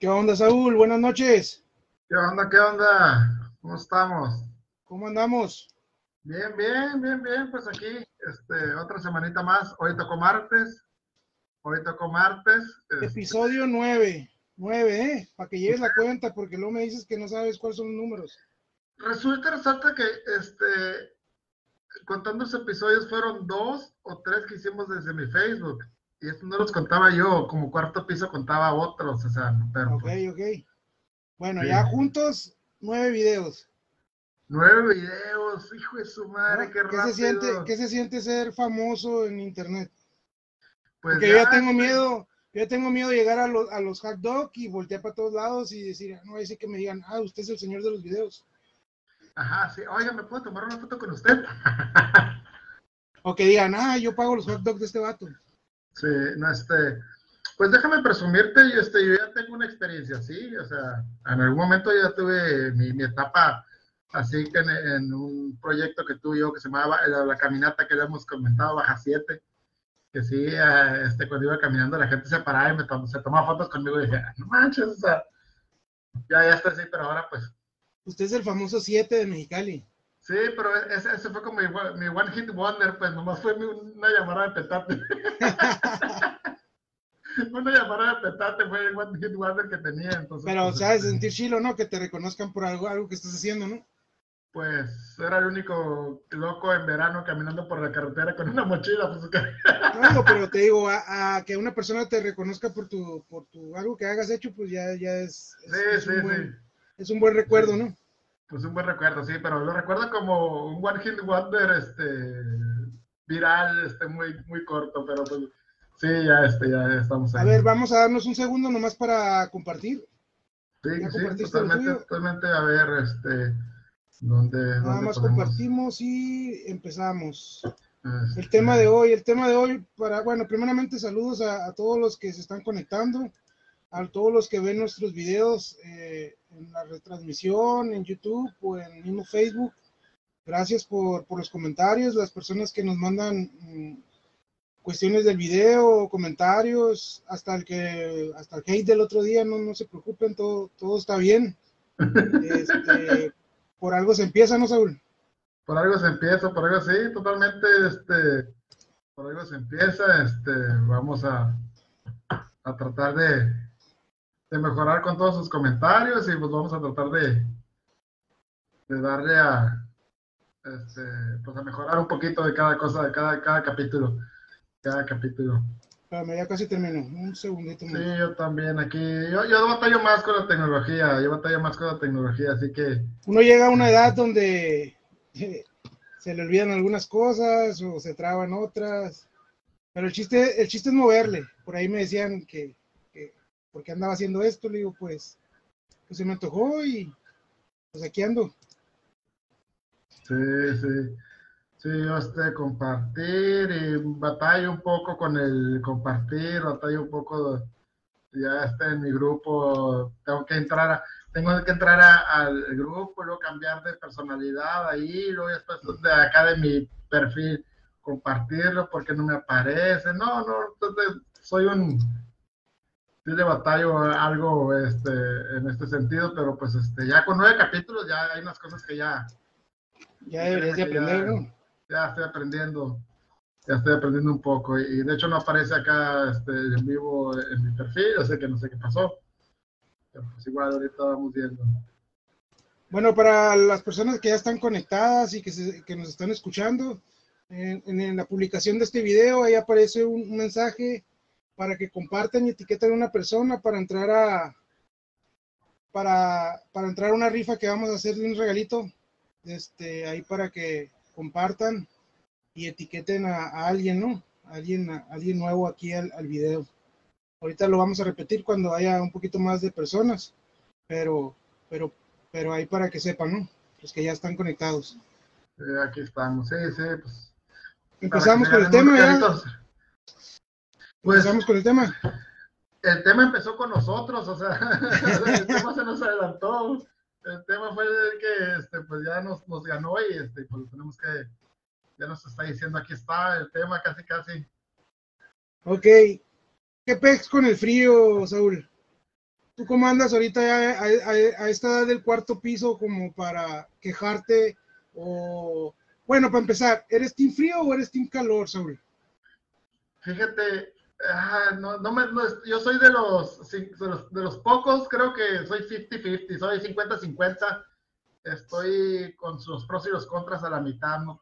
¿Qué onda, Saúl? Buenas noches. ¿Qué onda? ¿Qué onda? ¿Cómo estamos? ¿Cómo andamos? Bien, bien, bien, bien. Pues aquí, este, otra semanita más. Hoy tocó martes. Hoy tocó martes. este, Episodio 9. 9, ¿eh? Para que lleves la cuenta, porque luego me dices que no sabes cuáles son los números. Resulta, resalta que, este, contando los episodios fueron dos o tres que hicimos desde mi Facebook. Y estos no los contaba yo, como cuarto piso contaba otros, o sea, pero Ok, pues, ok. Bueno, Sí. ya juntos, nueve videos. nueve videos, hijo de su madre, ¿no? qué ¿Qué, rápido. se siente, ¿Qué se siente ser famoso en internet? Pues Porque yo ya tengo miedo, yo ya tengo miedo de llegar a los, a los hot dog y voltear para todos lados y decir, no, decir que me digan, ah, usted es el señor de los videos. Ajá, sí. Oiga, ¿me puedo tomar una foto con usted? O que digan, ah, yo pago los hot dogs de este vato. Sí, no, este, pues déjame presumirte, yo, este, yo ya tengo una experiencia así, o sea, en algún momento ya tuve mi, mi etapa así que en, un proyecto que tuve yo que se llamaba la, caminata que le hemos comentado, Baja 7, que sí, eh, este, cuando iba caminando la gente se paraba y me tom- se tomaba fotos conmigo y dije, "Ah, no manches, ya, ya está así, pero ahora pues, Usted es el famoso 7 de Mexicali. Sí, pero ese, ese fue como mi, mi One Hit Wonder, pues nomás fue mi- una llamada de petate. una llamada de petate fue el One Hit Wonder que tenía, entonces. Pero, pues, ¿sabes? este, Sentir chilo, ¿no? Que te reconozcan por algo, algo que estás haciendo, ¿no? Pues era el único loco en verano caminando por la carretera con una mochila. Pues, No, pero te digo, a, a que una persona te reconozca por tu, por tu algo que hagas hecho, pues ya, ya es, es, sí, es sí, un buen, sí. es un buen recuerdo, ¿no? Pues un buen recuerdo, sí, pero lo recuerdo como un One Hit Wonder este, viral, este, muy, muy corto, pero pues sí, ya, este, ya estamos ahí. A ver, vamos a darnos un segundo nomás para compartir. sí, ¿ya sí, totalmente, totalmente, a ver, este, dónde, Nada dónde más podemos, compartimos y empezamos. este, El tema de hoy, el tema de hoy, para, bueno, primeramente saludos a, a todos los que se están conectando, a todos los que ven nuestros videos eh, en la retransmisión, en YouTube o en mismo Facebook. Gracias por, por los comentarios, las personas que nos mandan mm, cuestiones del video, comentarios, hasta el que, hasta el hate del otro día, no, no se preocupen, todo, todo está bien. Este, por algo se empieza, ¿no, Saúl? Por algo se empieza, por algo sí, totalmente, este, por algo se empieza, este, vamos a, a tratar de, de mejorar con todos sus comentarios y pues vamos a tratar de, de darle a, este, pues a mejorar un poquito de cada cosa, de cada, cada capítulo, cada capítulo. Espérame, ya casi termino. Un segundito más. Sí, yo también aquí, yo, yo batallo más con la tecnología, yo batallo más con la tecnología, así que Uno llega a una edad donde se le olvidan algunas cosas o se traban otras. Pero el chiste, el chiste es moverle. Por ahí me decían que, que ¿por qué andaba haciendo esto? Le digo, pues, pues se me antojó y pues aquí ando. Sí, sí. Sí, yo este, compartir y batallo un poco con el compartir, batallo un poco, ya este en mi grupo, tengo que entrar a, tengo que entrar al grupo, luego cambiar de personalidad ahí, luego después de acá de mi perfil compartirlo porque no me aparece, no, no, soy un, sí le batallo algo este, en este sentido, pero pues este, ya con nueve capítulos ya hay unas cosas que ya, Ya deberías de que ya- aprender, ¿no? ya estoy aprendiendo, ya estoy aprendiendo un poco. Y, de hecho no aparece acá este, en vivo en mi perfil, sé que no sé qué pasó. Pero pues igual ahorita vamos viendo. Bueno, para las personas que ya están conectadas y que, se- que nos están escuchando, en, en- en la publicación de este video ahí aparece un, un mensaje para que compartan y etiqueten a una persona para entrar a para, para entrar a una rifa que vamos a hacer de un regalito este ahí para que compartan y etiqueten a, a alguien, ¿no? A alguien, a alguien nuevo aquí al, al video. Ahorita lo vamos a repetir cuando haya un poquito más de personas, pero, pero pero ahí para que sepan, ¿no? Los que ya están conectados. Sí, aquí estamos, sí, sí, pues. Empezamos con el tema, ya. Pues Empezamos con el tema. el tema empezó con nosotros, o sea, el tema se nos adelantó. El tema fue el que este, pues ya nos, nos ganó y este, pues tenemos que, ya nos está diciendo, aquí está el tema, casi, casi. Ok. ¿Qué pex con el frío, Saúl? ¿Tú cómo andas ahorita a, a, esta edad del cuarto piso como para quejarte? O, bueno, para empezar, ¿eres team frío o eres team calor, Saúl? Fíjate, ah, no, no me, yo soy de los, de los, de los pocos, creo que soy 50-50, soy 50-50 estoy con los pros y los contras a la mitad. No,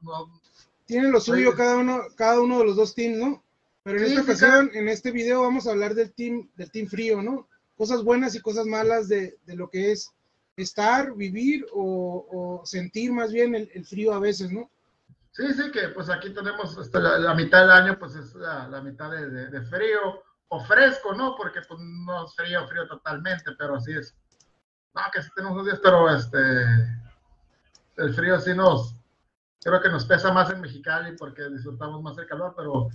Tiene lo suyo cada uno, cada uno de los dos teams, ¿no? Pero en esta ocasión, en este video, vamos a hablar del team, del team frío, ¿no? Cosas buenas y cosas malas de, de lo que es estar, vivir o, sentir más bien el, frío a veces, ¿no? Sí, sí, que pues aquí tenemos este, la, mitad del año, pues es la, mitad de, de, frío o fresco, ¿no? Porque pues no es frío, frío totalmente, pero así es no, que sí tenemos unos días, pero este, el frío sí nos, creo que nos pesa más en Mexicali porque disfrutamos más el calor, pero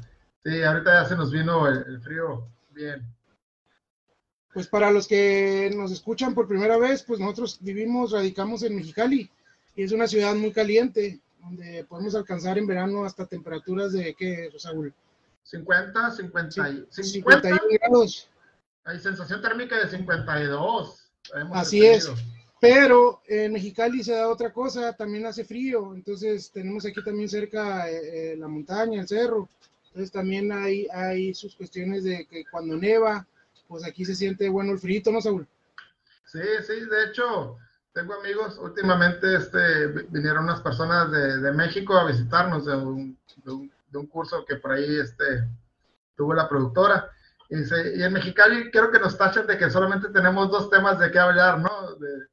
sí, ahorita ya se nos vino el, frío bien. Pues para los que nos escuchan por primera vez, pues nosotros vivimos, radicamos en Mexicali y es una ciudad muy caliente, donde podemos alcanzar en verano hasta temperaturas de, ¿qué, Saúl? 50, 50, 51 grados. Hay sensación térmica de 52. Así es. Pero en Mexicali se da otra cosa, también hace frío, entonces tenemos aquí también cerca eh, eh, la montaña, el cerro, entonces también hay, hay sus cuestiones de que cuando neva, pues aquí se siente bueno el frío, ¿no, Saúl? Sí, sí, de hecho, tengo amigos, últimamente este, vinieron unas personas de, México a visitarnos de un, de un, curso que por ahí este, tuvo la productora y, en Mexicali creo que nos tachan de que solamente tenemos dos temas de qué hablar, ¿no? De,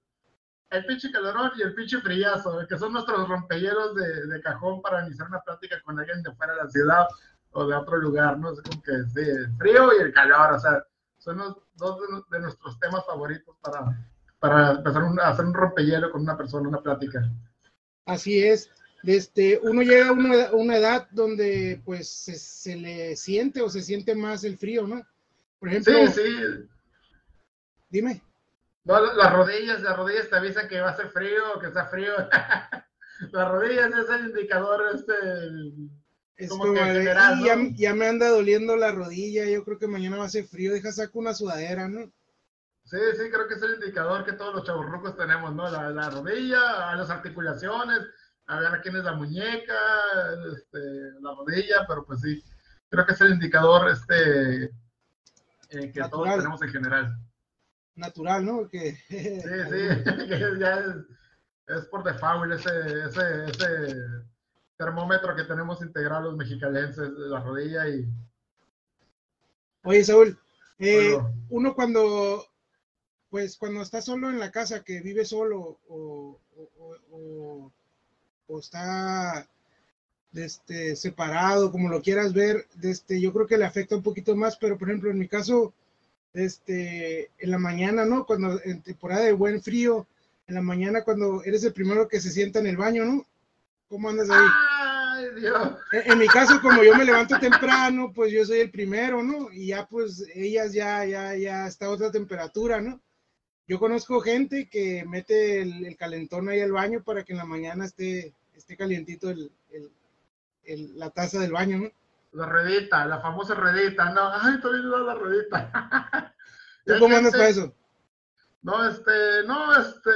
el pinche calorón y el pinche friazo, que son nuestros rompehielos de, de, cajón para iniciar una plática con alguien de fuera de la ciudad o de otro lugar, ¿no? Es como que sí, el frío y el calor, o sea, son los, dos de, nuestros temas favoritos para, para empezar a hacer un rompehielo con una persona, una plática. Así es. Este, uno llega a una, una edad donde pues se, le siente o se siente más el frío, ¿no? Por ejemplo. Sí, sí. Dime. No, las rodillas, las rodillas te avisan que va a ser frío que está frío. las rodillas es el indicador, este. Es como, que general, ya, ya, me anda doliendo la rodilla, yo creo que mañana va a ser frío, deja saco una sudadera, ¿no? Sí, sí, creo que es el indicador que todos los chaburrucos tenemos, ¿no? La, la rodilla, las articulaciones, a ver quién es la muñeca, este, la rodilla, pero pues sí, creo que es el indicador este, eh, que todos tenemos en general. Natural, ¿no? Que... Sí, sí, ya es, por default ese, ese, ese termómetro que tenemos integrado los mexicalenses, la rodilla y... Oye, Saúl, eh, uno cuando, pues cuando está solo en la casa, que vive solo o, o o está este, separado, como lo quieras ver, este, yo creo que le afecta un poquito más, pero por ejemplo, en mi caso, este, en la mañana, ¿no? Cuando en temporada de buen frío, en la mañana cuando eres el primero que se sienta en el baño, ¿no? ¿Cómo andas ahí? Ay, Dios. En, mi caso, como yo me levanto temprano, pues yo soy el primero, ¿no? Y ya pues ellas ya, ya, ya está a otra temperatura, ¿no? Yo conozco gente que mete el, calentón ahí al baño para que en la mañana esté, esté calientito el, el, la taza del baño, ¿no? La redita, la famosa redita, no, ay, todavía no la redita. ¿Tú cómo andas para eso? No, este, no, este,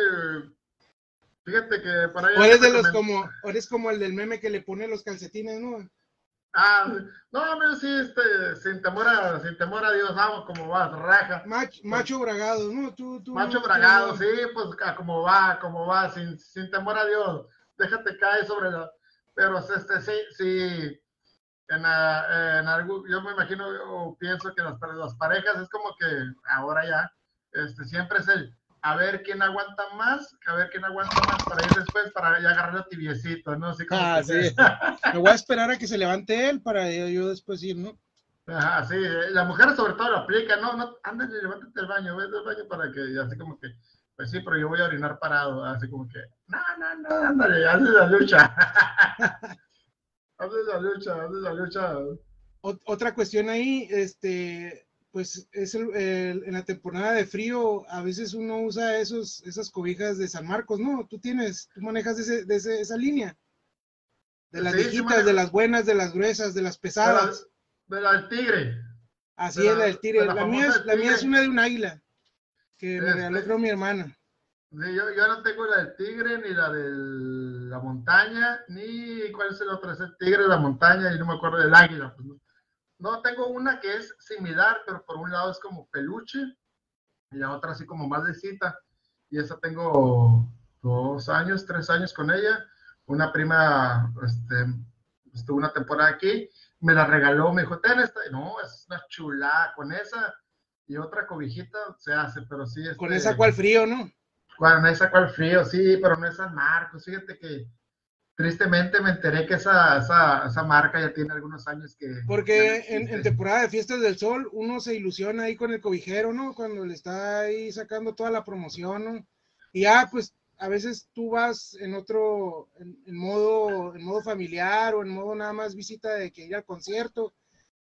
fíjate que para allá. O eres de los como, eres como el del meme que le pone los calcetines, ¿no? Ah, no, no, sí, este, sin temor a, sin temor a Dios, vamos, como va, raja. macho bragado, ¿no? Tú, tú, macho bragado, sí, pues como va, como va, sin, sin temor a Dios, déjate caer sobre la, pero este, sí, sí, en, en algo, yo me imagino o pienso que las, las parejas es como que ahora ya, este, siempre es el, a ver quién aguanta más, a ver quién aguanta más para ir después, para ya agarrar tibiecito, ¿no? Así como ah, sí. Me voy a esperar a que se levante él para yo, después ir, ¿no? Ajá, sí, la mujer sobre todo lo aplica, no, no, ándale, levántate al baño, vete al baño para que, así como que, pues sí, pero yo voy a orinar parado, así como que, no, no, no, ándale, hazle la lucha. hazle la lucha, hazle la lucha. otra cuestión ahí, este, pues es el, en la temporada de frío, a veces uno usa esos, esas cobijas de San Marcos, ¿no? Tú tienes, tú manejas ese, de esa línea. De las viejitas, de las buenas, de las gruesas, de las pesadas. De la, del tigre. Así es, la del tigre. La, mía es, la mía es una de un águila. que me regaló Este- creo mi hermana. Sí, yo, yo no tengo la del tigre, ni la de la montaña, ni cuál es el otro, es el tigre, la montaña, y no me acuerdo del águila. pues, no. No, tengo una que es similar, pero por un lado es como peluche, y la otra así como más lisita. Y esa tengo dos años, tres años con ella. Una prima, este, estuvo una temporada aquí, me la regaló, me dijo, ten esta. Y No, es una chulada, con esa y otra cobijita se hace, pero sí. Con este, esa cual frío, ¿no? bueno, esa cual frío, sí, pero no es San Marcos. Fíjate que tristemente me enteré que esa, esa, esa marca ya tiene algunos años que. Porque en, temporada de fiestas del sol uno se ilusiona ahí con el cobijero, ¿no? Cuando le está ahí sacando toda la promoción, ¿no? Y ya, pues a veces tú vas en otro, en, en modo, en modo familiar o en modo nada más visita de que ir al concierto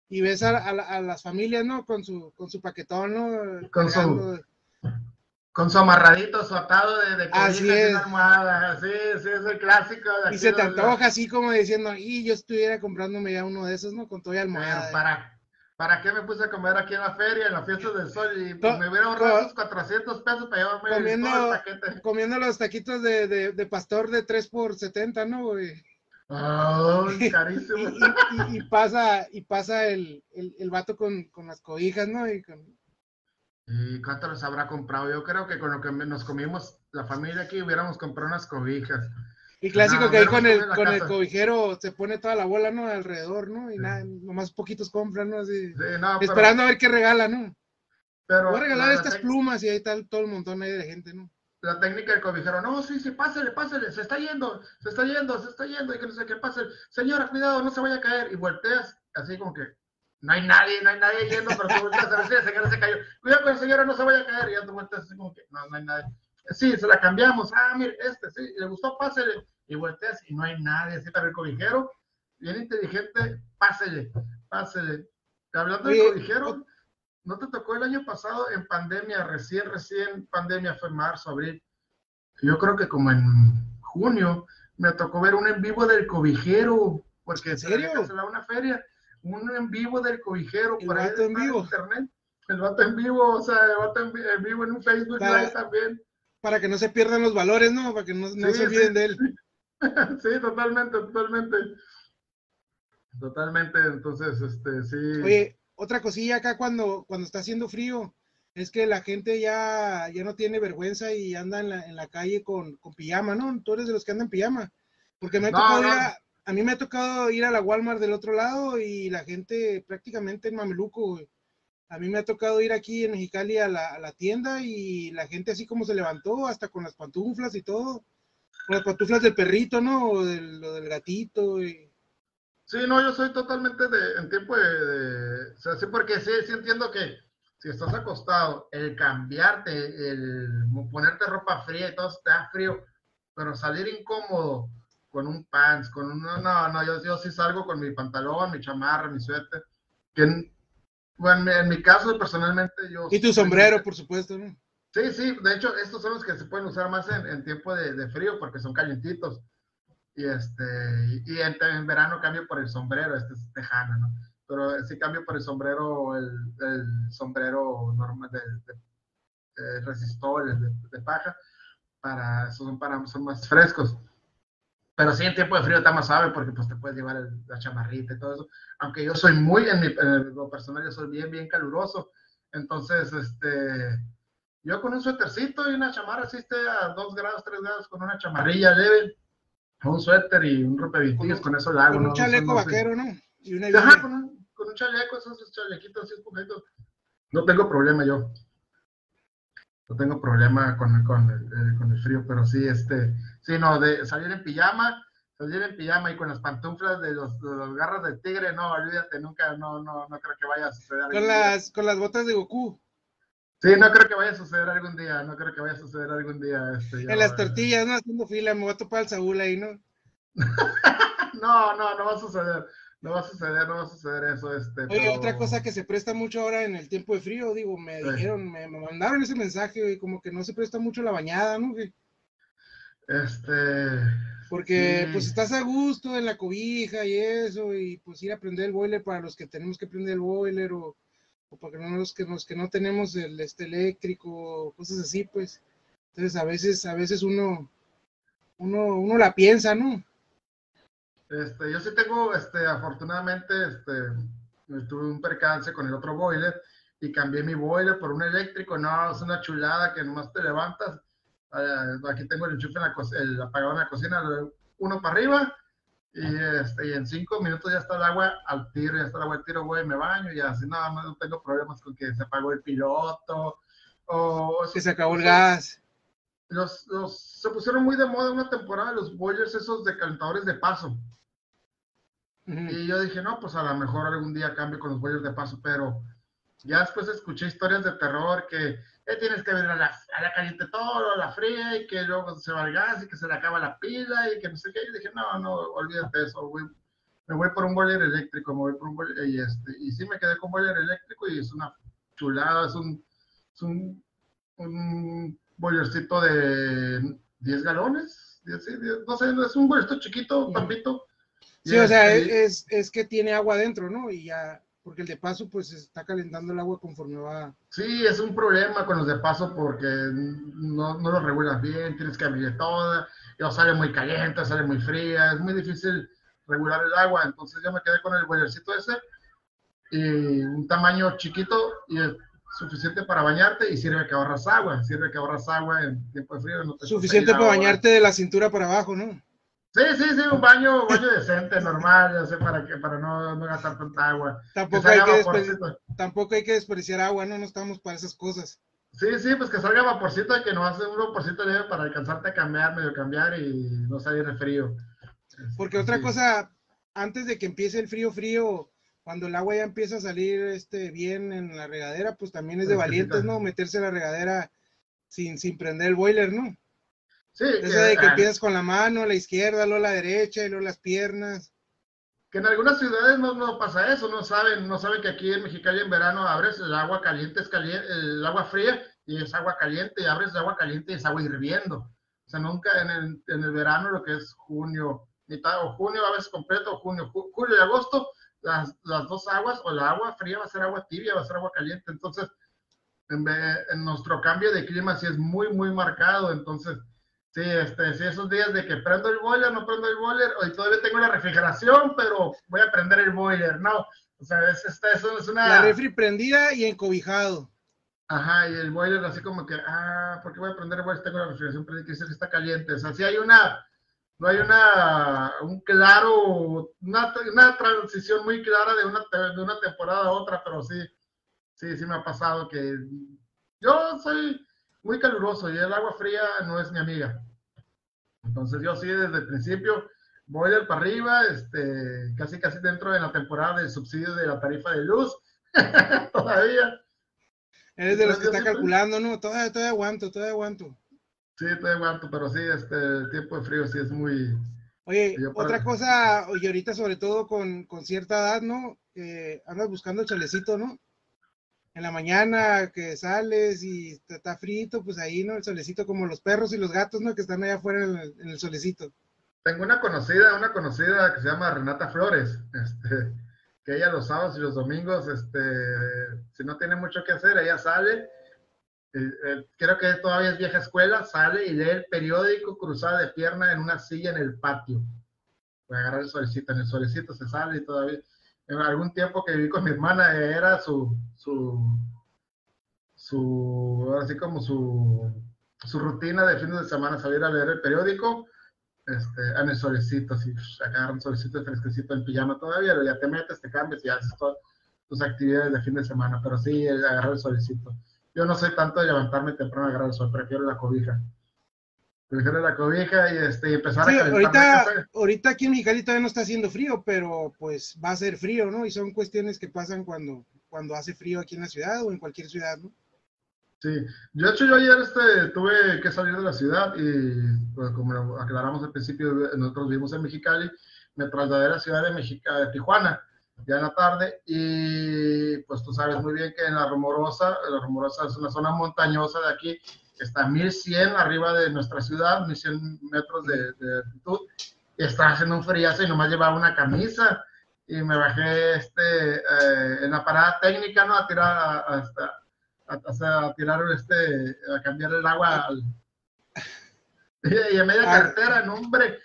y ves a, a a las familias, ¿no? Con su, con su paquetón, ¿no? Con su-. Con su amarradito, su atado de, de Así es. una almohada. Sí, sí, es el clásico. de Y se te los- antoja así como diciendo, y yo estuviera comprándome ya uno de esos, ¿no? Con toda almohada. ¿para, ¿Para qué me puse a comer aquí en la feria, en la fiesta del sol? Y pues, me hubiera ahorrado esos 400 pesos para llevarme comiendo- todo el paquete. Comiendo los taquitos de, de, de pastor de 3 por 70, ¿no, güey? ¡Ay, y, carísimo! y- y- y pasa, y pasa el, el, el vato con, con las cobijas, ¿no? Y con- ¿Y cuánto los habrá comprado? Yo creo que con lo que nos comimos la familia aquí hubiéramos comprado unas cobijas. y clásico No, que ahí con el, con el cobijero se pone toda la bola, ¿no? Alrededor, ¿no? Y Sí. nada, nomás poquitos compran, ¿no? Así, Sí, no, pero- esperando a ver qué regala, ¿no? pero Voy a regalar la- estas plumas y ahí está todo el montón ahí de gente, ¿no? La técnica del cobijero, no, sí, sí, pásele, pásele, se está yendo, se está yendo, se está yendo, y que no sé qué pase. Señora, cuidado, no se vaya a caer. Y volteas, así como que no hay nadie, no hay nadie yendo, pero tú volteas a señora se cayó. Cuidado con la señora, no se vaya a caer. Y ya tú volteas así como que no, no hay nadie. Sí, se la cambiamos. Ah, mire, este, sí, le gustó, pásele. Y volteas y no hay nadie, así, pero el cobijero, bien inteligente, pásele, pásele. Hablando del cobijero, ¿no te tocó el año pasado en pandemia, recién, recién pandemia, fue marzo, abril? Yo creo que como en junio me tocó ver un en vivo del cobijero, porque ¿En se serio? cancelado una feria, un en vivo del cobijero, El por ahí en vivo. internet, el vato en vivo, o sea, el vato en, vi- en vivo en un Facebook Para- Live también. Para que no se pierdan los valores, ¿no? Para que no, no Sí, se olviden sí. de él. sí, totalmente, totalmente. Totalmente, entonces, este, sí. Oye, otra cosilla acá cuando, cuando está haciendo frío, es que la gente ya, ya no tiene vergüenza y anda en la, en la calle con, con pijama, ¿no? Tú eres de los que andan en pijama. Porque me ha No, tocado no. A, mí me ha tocado ir a la Walmart del otro lado y la gente prácticamente en Mameluco. A mí me ha tocado ir aquí en Mexicali a la, tienda y la gente así como se levantó, hasta con las pantuflas y todo. Con las pantuflas del perrito, ¿no? O del, lo del gatito. Y... Sí, no, yo soy totalmente de, en tiempo de, o sea, sí, porque sí entiendo que si estás acostado, el cambiarte, el ponerte ropa fría y todo te da frío, pero salir incómodo con un pants, con un, no, no, no, yo, yo sí salgo con mi pantalón, mi chamarra, mi suéter, que en, bueno, en mi caso personalmente yo... y tu soy- sombrero, por supuesto, ¿no? Sí, sí, de hecho, estos son los que se pueden usar más en, en tiempo de, de frío porque son calientitos. Y este, y, y en, en verano cambio por el sombrero, este es tejana, ¿no? Pero sí cambio por el sombrero, el, el sombrero normal de, de, de resistor, de, paja, para, son, para, son más frescos. Pero sí, en tiempo de frío está más suave porque pues te puedes llevar el- la chamarrita y todo eso. Aunque yo soy muy, en, mi, en lo personal, yo soy bien, bien caluroso. Entonces, este, yo con un suétercito y una chamarra, así esté a 2 grados, 3 grados, con una chamarrilla leve, un suéter y un rompevitillos, Con con eso lo hago. Con un No chaleco sé, no sé. vaquero, ¿no? Y una Ajá, con un, con un chaleco, esos chalequitos así esponjitos. No tengo problema yo. No tengo problema con, con, el, eh, con el frío, pero sí, este, sí, no, de salir en pijama, salir en pijama y con las pantuflas de los, de los garras del tigre, no, olvídate, nunca, no, no, no creo que vaya a suceder. Con día. las, con las botas de Goku. Sí, no creo que vaya a suceder algún día, no creo que vaya a suceder algún día. Este, yo, En las eh, tortillas, ¿no? Haciendo fila, me voy a topar al Saúl ahí, ¿no? No, no, no va a suceder, no va a suceder, no va a suceder eso. Este, Oye, pero- otra cosa que se presta mucho ahora en el tiempo de frío, digo, me Sí. dijeron, me, me mandaron ese mensaje, güey, como que no se presta mucho la bañada, ¿no? Este, Porque Sí. pues estás a gusto en la cobija y eso, y pues ir a prender el boiler para los que tenemos que prender el boiler, o, o para los que, los que no tenemos el este eléctrico, cosas así, pues. Entonces a veces, a veces uno, uno, uno la piensa, ¿no? Este, yo sí tengo, este, afortunadamente, este, tuve un percance con el otro boiler y cambié mi boiler por un eléctrico. No, es una chulada que nomás te levantas. Eh, aquí tengo el enchufe en la el apagado en la cocina, uno para arriba y, este, y en cinco minutos ya está el agua al tiro, ya está el agua al tiro, voy, me baño y así nada más no tengo problemas con que se apagó el piloto o... Que se acabó el gas. Los, los, se pusieron muy de moda una temporada los boilers esos de calentadores de paso. Y yo dije, no, pues a lo mejor algún día cambio con los boilers de paso, pero ya después escuché historias de terror que eh, tienes que ver a la, a la, caliente todo, a la fría, y que luego se va el gas y que se le acaba la pila y que no sé qué. Y dije, no, no, olvídate eso, me voy por un boiler eléctrico, me voy por un boiler, y, este, y sí me quedé con boiler eléctrico y es una chulada, es un, es un, un boilercito de 10 galones, 10, 10, no sé, es un boilercito chiquito, papito Sí, o sea, es, es, que tiene agua dentro, ¿no? Y ya, porque el de paso, pues está calentando el agua conforme va. Sí, es un problema con los de paso porque no, no los regulas bien, tienes que abrir toda, y sale muy caliente, sale muy fría, es muy difícil regular el agua. Entonces yo me quedé con el boilercito ese y un tamaño chiquito y es suficiente para bañarte y sirve que ahorras agua, sirve que ahorras agua en tiempo de frío. No suficiente para bañarte de la cintura para abajo, ¿no? Sí, sí, sí, un baño, baño decente, normal, ya sé, para que para no, no gastar tanta agua. Tampoco hay que, tampoco hay que desperdiciar agua, no, no estamos para esas cosas. Sí, sí, pues que salga vaporcito y que no hace un vaporcito leve para alcanzarte a cambiar, medio cambiar y no salir de frío. Porque otra cosa, antes de que empiece el frío, frío, cuando el agua ya empieza a salir este, bien en la regadera, pues también es de valientes, ¿no? Meterse en la regadera sin, sin prender el boiler, ¿no? Sí. Esa de que empiezas con la mano, la izquierda, luego la derecha y luego las piernas. Que en algunas ciudades no, no, pasa eso, no saben, no saben que aquí en Mexicali en verano abres el agua caliente, es caliente, el agua fría y es agua caliente, y abres el agua caliente y es agua hirviendo. O sea, nunca en el, en el verano, lo que es junio, mitad o junio, a veces completo, junio, julio y agosto, las, las dos aguas, o la agua fría va a ser agua tibia, va a ser agua caliente. Entonces, en, en nuestro cambio de clima sí es muy, muy marcado. Entonces, Sí, este, sí, esos días de que prendo el boiler, no prendo el boiler, hoy todavía tengo la refrigeración, pero voy a prender el boiler, no. O sea, es, eso es una... La refri prendida y encobijado. Ajá, y el boiler así como que, ah, ¿por qué voy a prender el boiler? Tengo la refrigeración prendida, que que está caliente. O sea, sí hay una, no hay una, un claro, una, una transición muy clara de una, de una temporada a otra, pero sí, sí, sí me ha pasado que yo soy muy caluroso y el agua fría no es mi amiga. Entonces yo sí desde el principio voy para arriba, este, casi casi dentro de la temporada del subsidio de la tarifa de luz, todavía. Eres de los que está calculando, ¿no? Todavía, todavía aguanto, todavía aguanto. Sí, todavía aguanto, pero sí, este, el tiempo de frío sí es muy... Oye, otra cosa, y ahorita sobre todo con, con cierta edad, ¿no? andas buscando el chalecito, ¿no? En la mañana que sales y está, frito, pues ahí, ¿no? El solecito como los perros y los gatos, ¿no? Que están allá afuera en el, solecito. Tengo una conocida, una conocida que se llama Renata Flores, este, que ella los sábados y los domingos, este, si no tiene mucho que hacer, ella sale, eh, creo que todavía es vieja escuela, sale y lee el periódico cruzada de pierna en una silla en el patio. Voy a agarrar el solecito, en el solecito se sale y todavía en algún tiempo que viví con mi hermana, era su, su, su así como su, su rutina de fines de semana, salir a leer el periódico, este, en el solecito, así, agarrar un solecito fresquecito en pijama todavía, ya te metes, te cambias y haces todas tus actividades de fin de semana, pero sí, agarrar el solecito. Yo no soy tanto de levantarme temprano a agarrar el sol, prefiero la cobija prefiero la cobija y este, empezar a ahorita, ahorita aquí en Mexicali todavía no está haciendo frío, pero pues va a ser frío, ¿no? Y son cuestiones que pasan cuando, cuando hace frío aquí en la ciudad o en cualquier ciudad, ¿no? Sí, yo de hecho yo ayer este, tuve que salir de la ciudad y pues, como aclaramos al principio, nosotros vivimos en Mexicali, me trasladé a la ciudad de, Mexica, de Tijuana ya en la tarde y pues tú sabes muy bien que en la Rumorosa, la Rumorosa es una zona montañosa de aquí está a 1100 arriba de nuestra ciudad, 1100 metros de, altitud, y está haciendo un friazo y nomás llevaba una camisa. y me bajé este, eh, en la parada técnica, ¿no? A tirar, hasta, a, a, tirar este, a cambiar el agua al, y a media ah. carretera, no, hombre,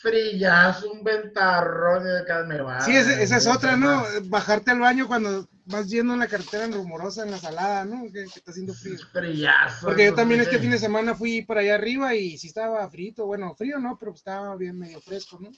frillazo, un ventarrón de me va. Sí, esa, es otra, ¿no? Bajarte al baño cuando vas yendo en la carretera en rumorosa, en la salada, ¿no? Que, está haciendo frío. Frillazo. Porque yo también este fin de semana fui para allá arriba y sí estaba frito, bueno, frío no, pero estaba bien medio fresco, ¿no?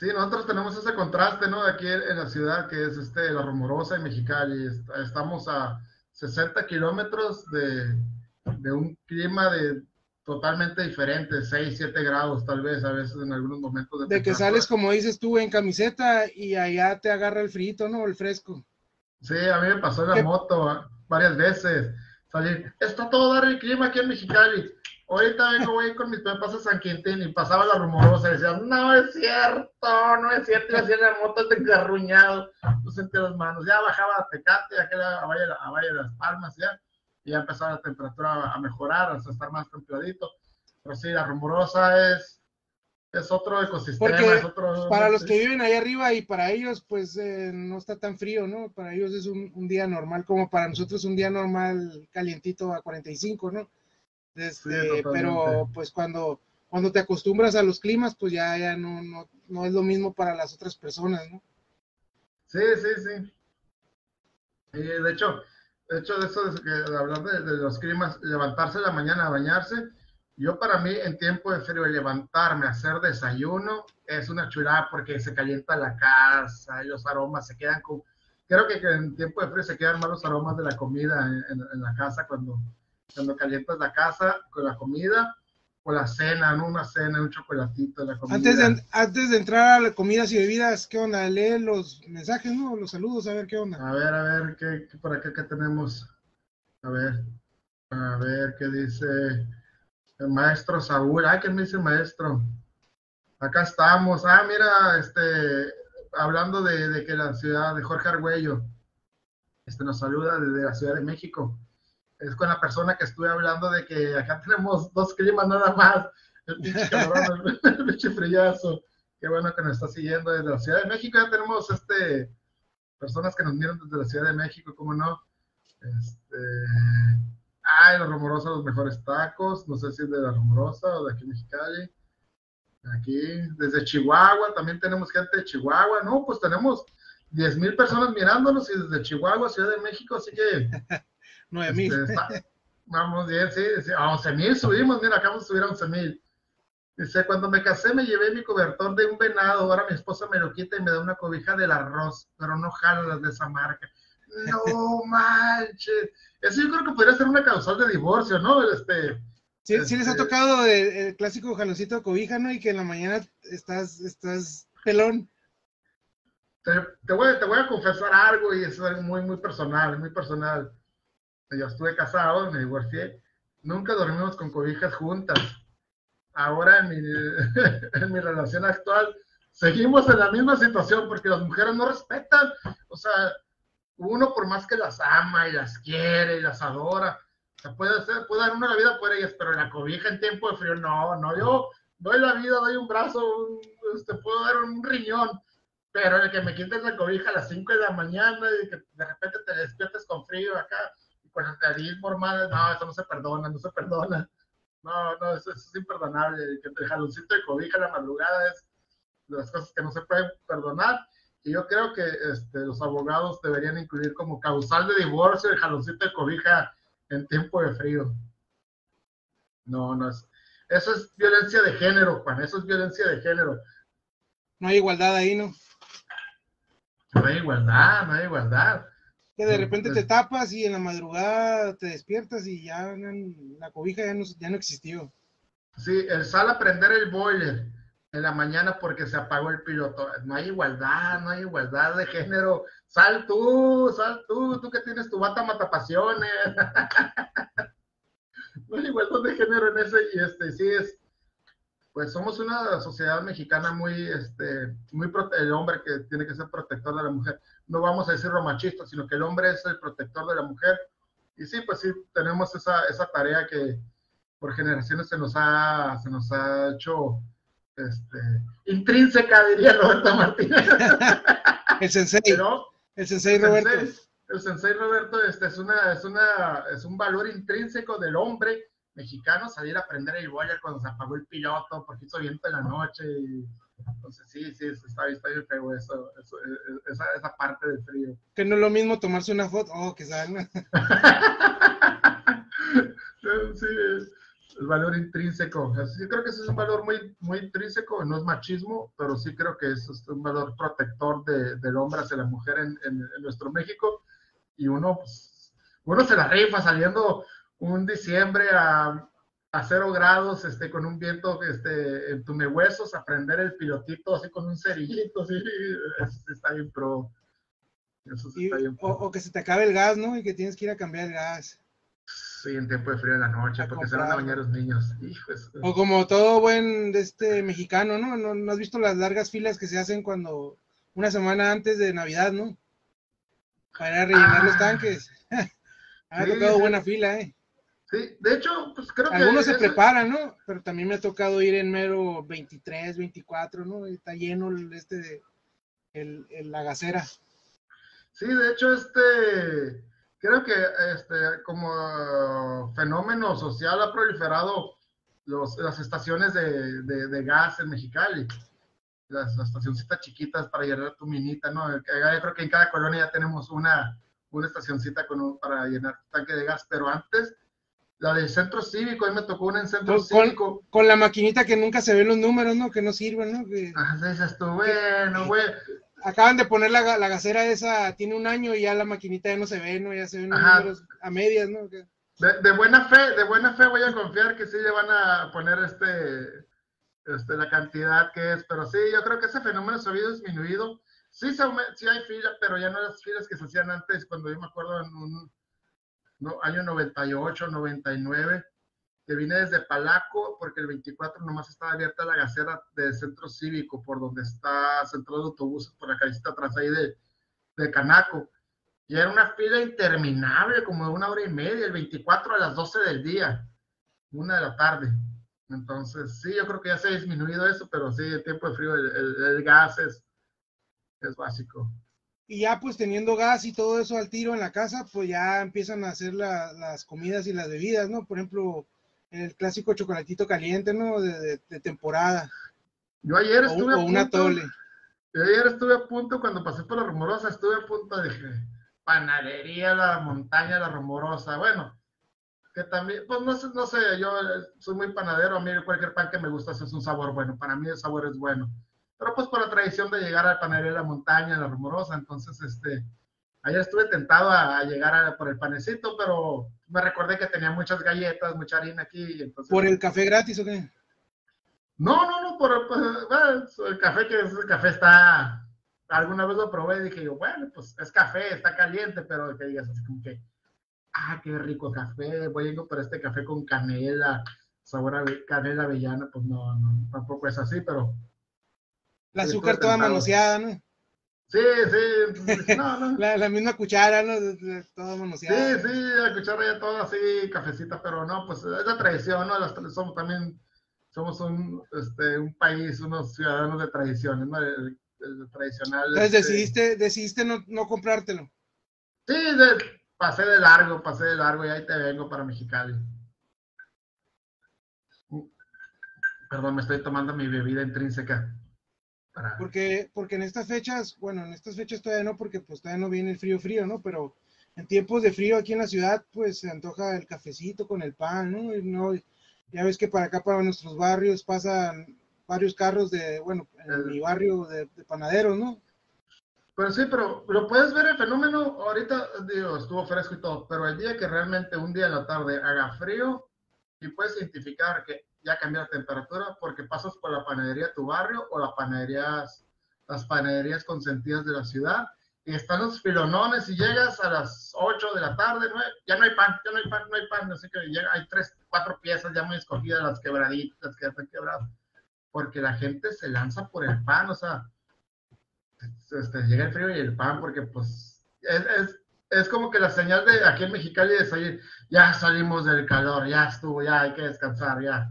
Sí, nosotros tenemos ese contraste, ¿no? De aquí en la ciudad, que es este, la rumorosa y Mexicali. Estamos a 60 kilómetros de, de un clima de totalmente diferente, 6, 7 grados tal vez, a veces en algunos momentos. De, que sales, como dices tú, en camiseta y allá te agarra el frito, ¿no? El fresco. Sí, a mí me pasó en la moto varias veces. Salir, está todo dar el clima aquí en Mexicali. Ahorita vengo, voy con mis papás a San Quintín y pasaba la rumorosa y decía, no es cierto, no es cierto, y hacía la moto engarruñado, no sentía las manos. Ya bajaba a Tecate, a Valle, a Valle de las Palmas, ya ya empezó la temperatura a mejorar, hasta estar más templadito. Pero sí, la rumorosa es, es otro ecosistema. es otro, para los que viven ahí arriba y para ellos, pues eh, no está tan frío, ¿no? Para ellos es un, un, día normal, como para nosotros un día normal calientito a 45, ¿no? Este, pero pues cuando, cuando te acostumbras a los climas, pues ya, ya no, no, no es lo mismo para las otras personas, ¿no? Sí, sí, sí. Y de hecho, hecho, de eso de, hablar de, los climas, levantarse en la mañana a bañarse, yo para mí en tiempo de frío levantarme a hacer desayuno es una chulada porque se calienta la casa y los aromas se quedan con... Creo que, en tiempo de frío se quedan más los aromas de la comida en, la casa cuando, cuando calientas la casa con la comida o la cena, ¿no? Una cena, un chocolatito, la comida. Antes de, antes de entrar a las comidas y bebidas, ¿qué onda? Lee los mensajes, ¿no? Los saludos, a ver qué onda. A ver, a ver, ¿qué, qué por acá qué tenemos? A ver, a ver, ¿qué dice el maestro Saúl? Ah, ¿qué me dice el maestro? Acá estamos. Ah, mira, este, hablando de, de que la ciudad de Jorge Argüello, este, nos saluda desde la Ciudad de México es con la persona que estuve hablando de que acá tenemos dos climas nada más. El pinche calorón, el pinche frillazo. Qué bueno que nos está siguiendo desde la Ciudad de México. Ya tenemos este personas que nos miran desde la Ciudad de México, ¿cómo no? Este, ay, los rumorosos, los mejores tacos. No sé si es de la rumorosa o de aquí en Mexicali. Aquí, desde Chihuahua, también tenemos gente de Chihuahua. No, pues tenemos 10 mil personas mirándonos y desde Chihuahua, Ciudad de México, así que 9 mil. Este, vamos bien, sí, a 11 mil subimos, mira, acabamos de subir a 11 mil. Dice, cuando me casé me llevé mi cobertor de un venado, ahora mi esposa me lo quita y me da una cobija del arroz, pero no jala las de esa marca. No manches. Eso yo creo que podría ser una causal de divorcio, ¿no? Este, sí, sí les ha este tocado el, clásico jaloncito de cobija, ¿no? Y que en la mañana estás, estás pelón. Te, te, voy, te voy a confesar algo y es muy, muy personal, muy personal yo estuve casado, me divorcié, nunca dormimos con cobijas juntas. Ahora en mi, en mi relación actual seguimos en la misma situación porque las mujeres no respetan, o sea, uno por más que las ama y las quiere y las adora, puede hacer, puede dar una vida por ellas, pero la cobija en tiempo de frío, no, no, yo doy la vida, doy un brazo, te este, puedo dar un riñón, pero el que me quites la cobija a las 5 de la mañana y que de repente te despiertes con frío acá, el nariz normal, no, eso no se perdona, no se perdona. No, no, eso, es imperdonable. Que el jaloncito de cobija en la madrugada es de las cosas que no se pueden perdonar. Y yo creo que este, los abogados deberían incluir como causal de divorcio el jaloncito de cobija en tiempo de frío. No, no es. Eso es violencia de género, Juan. Eso es violencia de género. No hay igualdad ahí, ¿no? No hay igualdad, no hay igualdad que de repente te tapas y en la madrugada te despiertas y ya la cobija ya no, ya no existió. Sí, el sal a prender el boiler en la mañana porque se apagó el piloto. No hay igualdad, no hay igualdad de género. Sal tú, sal tú, tú que tienes tu bata matapasiones. no hay igualdad de género en ese y este, sí es, pues somos una sociedad mexicana muy, este, muy, el hombre que tiene que ser protector de la mujer no vamos a decirlo machista, sino que el hombre es el protector de la mujer. Y sí, pues sí, tenemos esa, esa tarea que por generaciones se nos ha, se nos ha hecho este, intrínseca, diría Roberto Martínez. El sensei. el sensei Roberto. el sensei Roberto este, es, una, es, una, es un valor intrínseco del hombre mexicano salir a aprender el boiler cuando se apagó el piloto porque hizo viento en la noche. Y, entonces, sí, sí, está, está bien feo eso, eso, esa, esa, parte del frío. Que no es lo mismo tomarse una foto, oh, que salga. sí, el valor intrínseco. Sí, creo que ese es un valor muy, muy intrínseco, no es machismo, pero sí creo que es, un valor protector de, del hombre hacia la mujer en, en, nuestro México. Y uno, pues, uno se la rifa saliendo un diciembre a, a cero grados, este, con un viento este, en huesos, a prender el pilotito así con un cerillito, así, está bien pro. Eso está bien pro. O, o, que se te acabe el gas, ¿no? Y que tienes que ir a cambiar el gas. Sí, en tiempo de frío en la noche, porque se van a bañar los niños. O como todo buen de este mexicano, ¿no? ¿no? has visto las largas filas que se hacen cuando, una semana antes de Navidad, ¿no? Para rellenar los ah. tanques. ha tocado buena fila, ¿eh? Sí, de hecho, pues creo que. Algunos se preparan, ¿no? Pero también me ha tocado ir en mero 23, 24, ¿no? Está lleno el, este, el, el, la gasera. Sí, de hecho, este creo que este, como fenómeno social ha proliferado los, las estaciones de, de, gas en Mexicali. Las, estacioncitas chiquitas para llenar tu minita, ¿no? Yo creo que en cada colonia ya tenemos una, una estacioncita con para llenar tu tanque de gas, pero antes la del centro cívico, a mí me tocó una en centro cívico. Con la maquinita que nunca se ven los números, ¿no? Que no sirven, ¿no? Que, dices tú, bueno, güey acaban de poner la, la gasera esa, tiene un año y ya la maquinita ya no se ve, ¿no? Ya se ven números a medias, ¿no? De, buena fe, de buena fe voy a confiar que sí le van a poner este, este, la cantidad que es, pero sí, yo creo que ese fenómeno se ha disminuido. Sí, se, sí hay filas, pero ya no las filas que se hacían antes, cuando yo me acuerdo en un año 98, 99 que vine desde Palaco, porque el 24 nomás estaba abierta la gasera del centro cívico, por donde está centro de autobuses, por la calle atrás ahí de, Canaco. Y era una fila interminable, como de una hora y media, el 24 a las 12 del día, una de la tarde. Entonces, sí, yo creo que ya se ha disminuido eso, pero sí, el tiempo de frío, el, gas es, es básico. Y ya pues teniendo gas y todo eso al tiro en la casa, pues ya empiezan a hacer las comidas y las bebidas, ¿no? Por ejemplo, el clásico chocolatito caliente, ¿no? De, temporada. Yo ayer estuve a punto. Yo ayer estuve a punto, cuando pasé por la rumorosa, estuve a punto, dije, panadería, la montaña, la rumorosa. Bueno, que también, pues no sé, no sé, yo soy muy panadero, a mí cualquier pan que me gusta es un sabor bueno, para mí el sabor es bueno. Pero pues por la tradición de llegar a la panadería la montaña, la rumorosa, entonces, este, ayer estuve tentado a, llegar por el panecito, pero me recordé que tenía muchas galletas, mucha harina aquí. Entonces, ¿Por el café gratis o qué? No, no, no, por pues, el café que el café está. Alguna vez lo probé y dije yo, bueno, pues es café, está caliente, pero que digas así como que, ah, qué rico café, voy a ir por este café con canela, sabor a canela avellana, pues no, no, tampoco es así, pero. La azúcar toda manoseada, ¿no? Sí, sí, no, no. La, misma cuchara, ¿no? Todo manoseado. Sí, sí, la cuchara ya toda así, cafecita, pero no, pues es la tradición, ¿no? Las, somos también, somos un, este, un país, unos ciudadanos de tradiciones, ¿no? El, tradicional. Entonces este decidiste, decidiste no, no comprártelo. Sí, pasé de largo, pasé de largo y ahí te vengo para Mexicali. Perdón, me estoy tomando mi bebida intrínseca. Porque, porque en estas fechas, bueno, en estas fechas todavía no, porque pues todavía no viene el frío frío, ¿no? Pero en tiempos de frío aquí en la ciudad, pues se antoja el cafecito con el pan, ¿no? Y no ya ves que para acá, para nuestros barrios, pasan varios carros de, bueno, en mi barrio de, panaderos, ¿no? Pero sí, pero, pero puedes ver el fenómeno, ahorita, digo, estuvo fresco y todo, pero el día que realmente un día en la tarde haga frío y puedes identificar que ya cambió la temperatura porque pasas por la panadería de tu barrio o la panaderías, las panaderías consentidas de la ciudad y están los filonones y llegas a las 8 de la tarde, ya no hay pan, ya no hay pan, no hay pan, así que llega, hay tres, cuatro piezas ya muy escogidas, las quebraditas, las que ya están quebradas, porque la gente se lanza por el pan, o sea, este, llega el frío y el pan, porque pues es, es, como que la señal de aquí en Mexicali de salir, ya salimos del calor, ya estuvo, ya hay que descansar, ya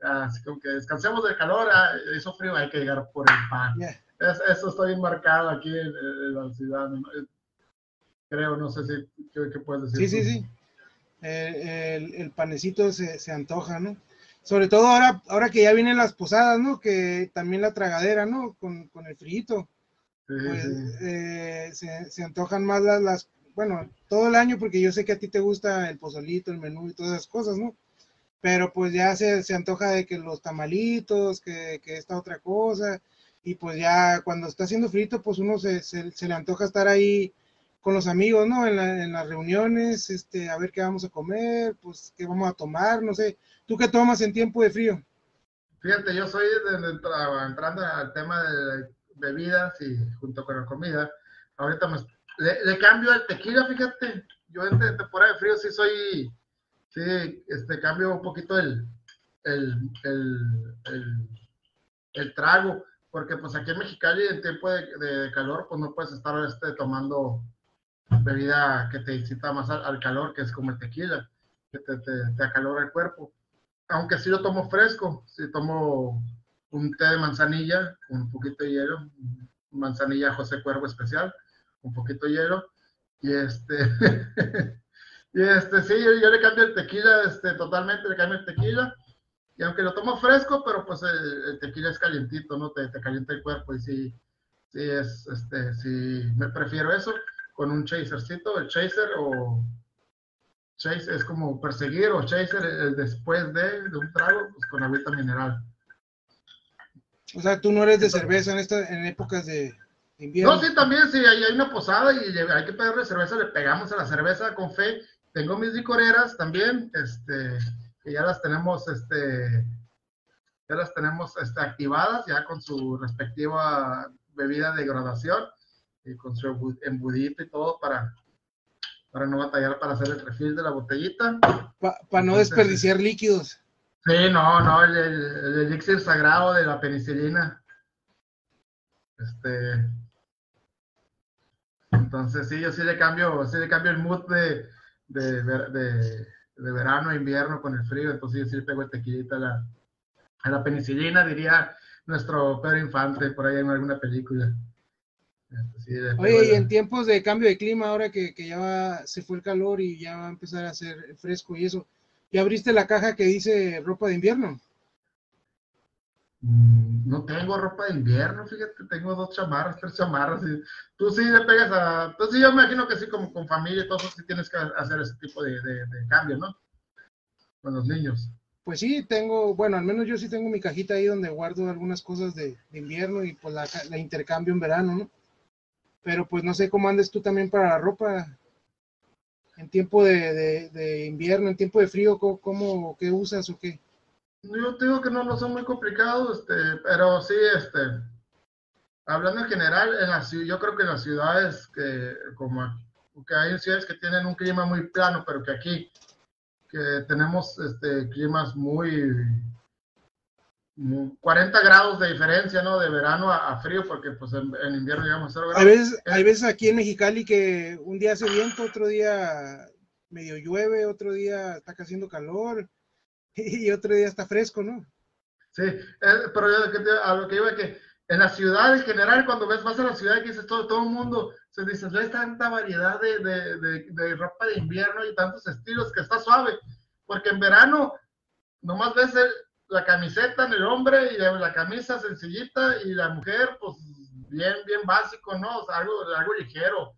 así como que descansemos del calor, ah, hizo frío, hay que llegar por el pan. eso está bien marcado aquí en, la ciudad. Creo, no sé si, ¿qué, puedes decir? Sí, sí, sí. El, el, panecito se, se, antoja, ¿no? Sobre todo ahora, ahora que ya vienen las posadas, ¿no? Que también la tragadera, ¿no? Con, con el frito. pues, eh, se, se, antojan más las, las, bueno, todo el año, porque yo sé que a ti te gusta el pozolito, el menú y todas esas cosas, ¿no? Pero pues ya se, se antoja de que los tamalitos, que, que esta otra cosa, y pues ya cuando está haciendo frito, pues uno se, se, le antoja estar ahí con los amigos, ¿no? En, en, las reuniones, este, a ver qué vamos a comer, pues qué vamos a tomar, no sé. ¿Tú qué tomas en tiempo de frío? Fíjate, yo soy entrando al tema de bebidas y junto con la comida. Ahorita me, le, cambio el tequila, fíjate. Yo en temporada de frío sí soy, sí, este, cambio un poquito el, el, el, el trago porque pues aquí en Mexicali en tiempo de, calor pues no puedes estar este, tomando bebida que te incita más al, calor, que es como el tequila, que te, te, acalora el cuerpo. Aunque sí lo tomo fresco, si tomo un té de manzanilla un poquito de hielo, manzanilla José Cuervo especial, un poquito de hielo, y este, y este, sí, yo, yo, le cambio el tequila, este, totalmente le cambio el tequila, y aunque lo tomo fresco, pero pues el, tequila es calientito, ¿no? Te, te, calienta el cuerpo y sí, sí es, este, sí, me prefiero eso con un chasercito, el chaser o chase es como perseguir o chaser el después de, de un trago, pues con agüita mineral. O sea, tú no eres de cerveza en, esta, en épocas de invierno. No, sí, también, sí, hay, hay una posada y hay que pedirle cerveza, le pegamos a la cerveza con fe. Tengo mis licoreras también, este, ya las tenemos, este, ya las tenemos este, activadas, ya con su respectiva bebida de graduación y con su embudito y todo para, para no batallar para hacer el refil de la botellita. Para no desperdiciar líquidos. Sí, no, no, el, el, elixir sagrado de la penicilina. Este. Entonces, sí, yo sí le cambio, sí le cambio el mood de, de, de, de verano a invierno con el frío, entonces yo sí le pego el tequilita a la, a la penicilina, diría nuestro Pedro Infante por ahí en alguna película. Oye, y en tiempos de cambio de clima, ahora que, que ya se fue el calor y ya va a empezar a hacer fresco y eso, ¿ya abriste la caja que dice ropa de invierno? Mm, no tengo ropa de invierno, fíjate, tengo dos chamarras, tres chamarras. Y tú sí le pegas a. Sí, yo me imagino que sí, como con familia y todo eso, sí tienes que hacer ese tipo de, de, cambio, ¿no? Con los niños. Pues sí, tengo, bueno, al menos yo sí tengo mi cajita ahí donde guardo algunas cosas de, invierno y pues la, intercambio en verano, ¿no? Pero pues no sé cómo andes tú también para la ropa. En tiempo de, invierno, en tiempo de frío, ¿cómo, cómo, qué usas o qué? Yo digo que no, no son muy complicados, este, pero sí, este, hablando en general, en la, yo creo que en las ciudades que, como que hay ciudades que tienen un clima muy plano, pero que aquí, que tenemos este, climas muy, 40 grados de diferencia, ¿no? De verano a, frío, porque pues en, invierno llegamos a 0 grados. Hay veces, hay veces aquí en Mexicali que un día hace viento, otro día medio llueve, otro día está haciendo calor y otro día está fresco, ¿no? Sí, eh, pero a lo que iba que en la ciudad en general, cuando ves, vas a la ciudad y dices todo, todo el mundo, se dice, ves tanta variedad de, de, de, ropa de invierno y tantos estilos que está suave, porque en verano nomás ves la camiseta en el hombre y la camisa sencillita y la mujer, pues bien, bien básico, ¿no? O sea, algo, algo ligero.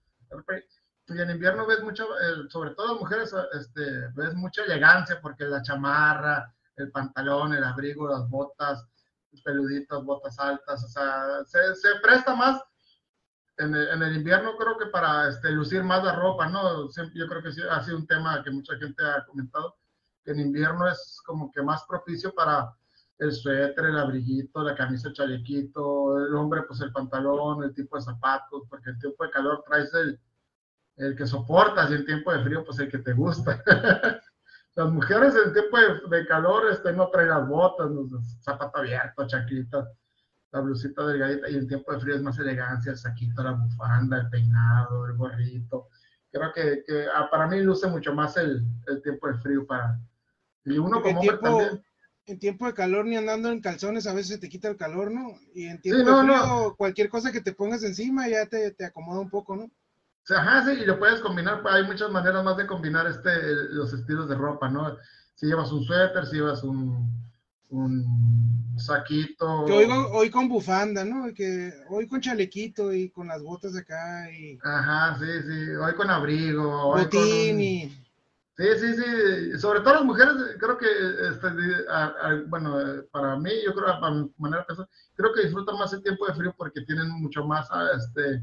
Y en invierno ves mucho, sobre todo las mujeres, este, ves mucha elegancia porque la chamarra, el pantalón, el abrigo, las botas, peluditas, botas altas, o sea, se, se presta más en el, en el, invierno creo que para este, lucir más la ropa, ¿no? yo creo que sí, ha sido un tema que mucha gente ha comentado, que en invierno es como que más propicio para el suéter, el abriguito, la camisa, el chalequito, el hombre pues el pantalón, el tipo de zapatos, porque en tiempo de calor traes el, el que soportas y en tiempo de frío, pues el que te gusta. las mujeres en tiempo de, calor este, no traen las botas, zapato abierto, chaquita, la blusita delgadita, y en tiempo de frío es más elegancia, el saquito, la bufanda, el peinado, el gorrito. Creo que, ah, para mí luce mucho más el, tiempo de frío para... Y uno como tiempo, también. en tiempo de calor ni andando en calzones a veces te quita el calor, ¿no? Y en tiempo de frío, cualquier cosa que te pongas encima ya te, te acomoda un poco, ¿no? O sea, ajá, sí, y lo puedes combinar, hay muchas maneras más de combinar este, los estilos de ropa, ¿no? Si llevas un suéter, si llevas un, un saquito. Que hoy, hoy con bufanda, ¿no? Que hoy con chalequito y con las botas acá y... Ajá, sí, sí, hoy con abrigo. Botín y... Sí, sí, sí, sobre todo las mujeres, creo que, este, bueno, para mí, yo creo, para mi manera de pensar, creo que disfrutan más el tiempo de frío porque tienen mucho más, ah, este,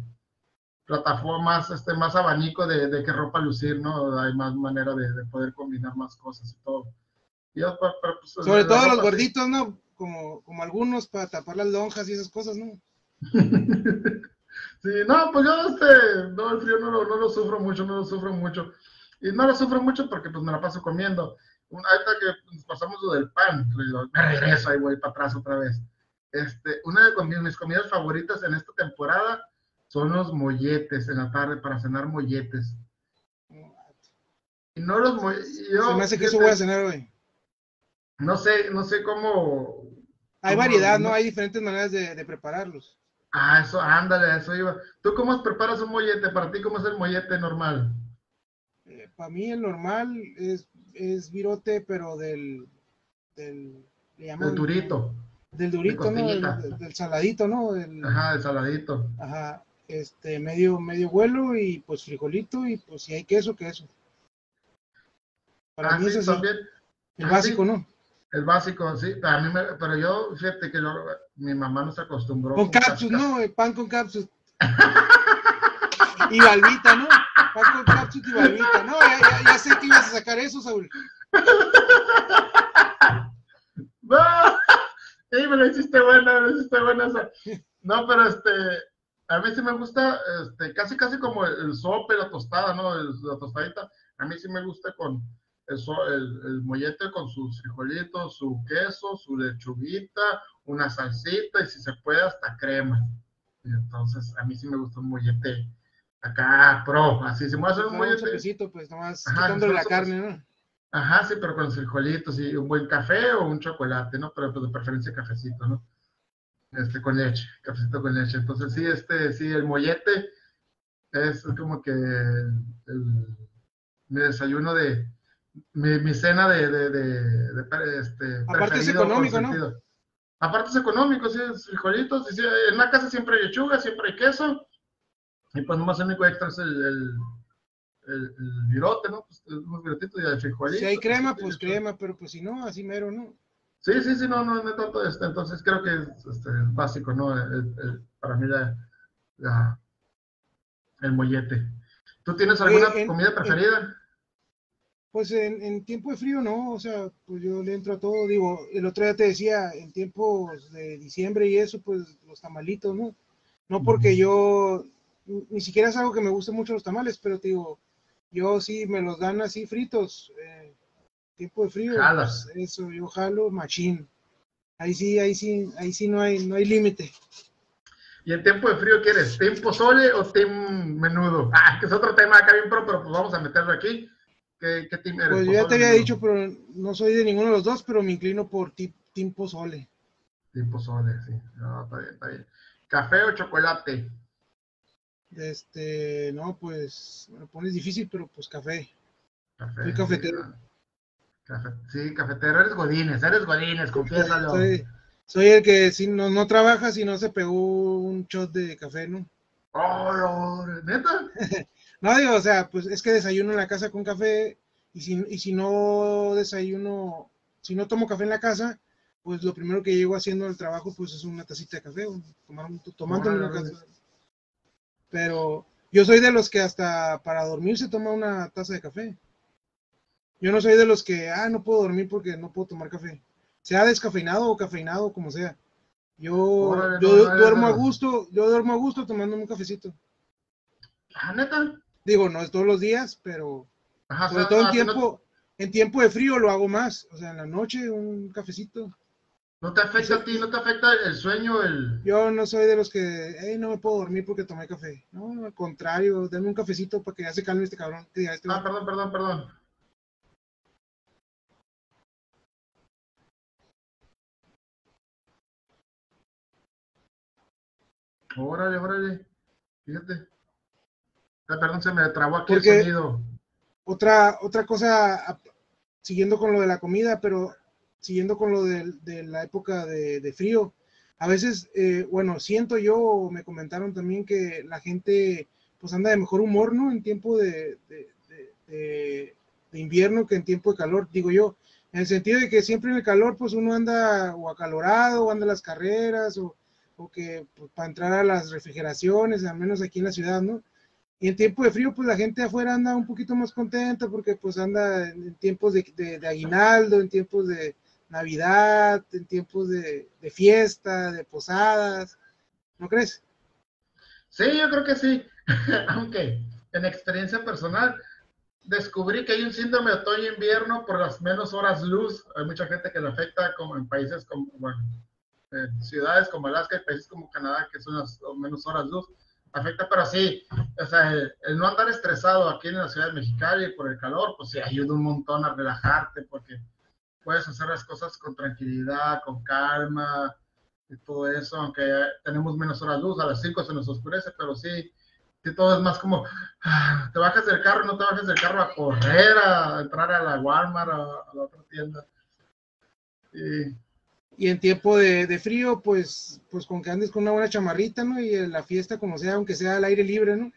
plataformas, este, más abanico de, de qué ropa lucir, ¿no? Hay más manera de, poder combinar más cosas y todo. Pues, sobre todo los gorditos, ¿no? Como, como algunos para tapar las lonjas y esas cosas, ¿no? sí, no, pues yo, este, no, el frío no lo, no lo sufro mucho, no lo sufro mucho. Y no lo sufro mucho porque pues me la paso comiendo. Ahorita que nos pasamos lo del pan, me regreso ahí, voy para atrás otra vez. Este, una de mis comidas favoritas en esta temporada son los molletes en la tarde para cenar molletes. Y no los molletes. Se me hace que eso voy a cenar hoy. No sé, no sé cómo. Hay variedad, ¿no? Hay diferentes maneras de, prepararlos. Ah, eso, ándale, eso iba. ¿Tú cómo preparas un mollete? Para ti, ¿cómo es el mollete normal? para mí el normal es, es virote, pero del, del, le llaman, del durito. Del durito, ¿no? Del, saladito, ¿no? ajá, del saladito. Ajá, este, medio, medio vuelo y pues frijolito y pues si hay queso, queso. Para ah, mí es también. El ah, básico, ¿no? El básico, sí, a mí me, pero yo, fíjate que mi mamá no se acostumbró. Con cápsulas, ¿no? El pan con cápsulas. y balbita, ¿no? Pan con y balbita. No, ya, ya, sé que ibas a sacar eso, Saúl. No, sí, me lo hiciste buena, me lo hiciste buena. No, pero este, a mí sí me gusta, este, casi casi como el, sope, la tostada, ¿no? la tostadita. A mí sí me gusta con el, el, el, mollete con sus frijolitos, su queso, su lechuguita, una salsita y si se puede hasta crema. Y entonces, a mí sí me gusta un mollete acá pro, así se me hace un mollete. pues nomás quitándole la carne, ¿no? Ajá, sí, pero con frijolitos y un buen café o un chocolate, ¿no? Pero pues de preferencia cafecito, ¿no? Este, con leche, cafecito con leche. Entonces, sí, este, sí, el mollete es como que el, mi desayuno de, mi, mi cena de, de, de, este, Aparte es económico, ¿no? Aparte es económico, sí, es frijolitos, sí, en la casa siempre hay lechuga, siempre hay queso, y pues nomás el único extra es el, el, el, virote, ¿no? Pues unos virotitos y el frijolito. Si hay crema, pues crema, pero pues si no, así mero, ¿no? Sí, sí, sí, no, no, no tanto este, entonces creo que es este, básico, ¿no? para mí la, el mollete. ¿Tú tienes alguna comida preferida? pues en, en, tiempo de frío no, o sea, pues yo le entro a todo, digo, el otro día te decía, en tiempos de diciembre y eso, pues los tamalitos, ¿no? No porque yo, ni siquiera es algo que me guste mucho los tamales, pero te digo, yo sí me los dan así fritos, eh, tiempo de frío, pues, eso, yo jalo machín. Ahí sí, ahí sí, ahí sí no hay, no hay límite. ¿Y en tiempo de frío quieres? ¿Tiempo sole o team menudo? Ah, que es otro tema acá bien pro, pero pues vamos a meterlo aquí. ¿Qué, qué team eres? Pues yo ya te había dicho, pero no soy de ninguno de los dos, pero me inclino por team pozole. Team pozole, sí. No, está bien, está bien. ¿Café o chocolate? Este, no, pues, me lo pones difícil, pero pues café. Café. Soy cafetero. sí, cafetero, eres Godines, eres Godines, confiésalo. Soy, soy el que si no, no trabaja si no se pegó un shot de café, ¿no? Oh, ¿neta? no, digo, o sea, pues es que desayuno en la casa con café y si, y si no desayuno, si no tomo café en la casa, pues lo primero que llego haciendo el trabajo pues es una tacita de café, tomar, tomando una taza. Pero yo soy de los que hasta para dormir se toma una taza de café. Yo no soy de los que, ah, no puedo dormir porque no puedo tomar café sea descafeinado o cafeinado, como sea. Yo, yo duermo a gusto, yo duermo a gusto tomando un cafecito. ¿Ah, neta? Digo, no es todos los días, pero sobre todo en tiempo, en tiempo de frío lo hago más. O sea, en la noche un cafecito. ¿No te afecta a ti? ¿No te afecta el sueño? El... Yo no soy de los que, hey, no me puedo dormir porque tomé café. No, al contrario, denme un cafecito para que ya se calme este cabrón. Este ah, perdón, perdón, perdón. Órale, órale. Fíjate. Ah, perdón, se me trabó aquí el sonido. Otra, otra cosa, siguiendo con lo de la comida, pero siguiendo con lo de, la época de, frío, a veces, eh, bueno, siento yo, me comentaron también que la gente pues anda de mejor humor, ¿no? En tiempo de, de, invierno que en tiempo de calor, digo yo, en el sentido de que siempre en el calor pues uno anda o acalorado, o anda a las carreras, o, o pues, para entrar a las refrigeraciones, al menos aquí en la ciudad, ¿no? Y en tiempo de frío, pues la gente afuera anda un poquito más contenta porque pues anda en tiempos de, aguinaldo, en tiempos de Navidad, en tiempos de, fiesta, de posadas. ¿No crees? Sí, yo creo que sí. Aunque en experiencia personal descubrí que hay un síndrome de otoño-invierno por las menos horas luz. Hay mucha gente que le afecta como en países como, bueno, en ciudades como Alaska y países como Canadá que son las menos horas luz afecta, pero sí, o sea, el, no andar estresado aquí en la ciudad de Mexicali por el calor, pues sí ayuda un montón a relajarte porque puedes hacer las cosas con tranquilidad, con calma y todo eso, aunque tenemos menos horas luz, a las 5 se nos oscurece, pero sí, sí todo es más como, ah, te bajas del carro, no te bajas del carro a correr, a entrar a la Walmart, a, a la otra tienda. Y y en tiempo de, frío, pues, pues con que andes con una buena chamarrita, ¿no? Y la fiesta como sea, aunque sea al aire libre, ¿no?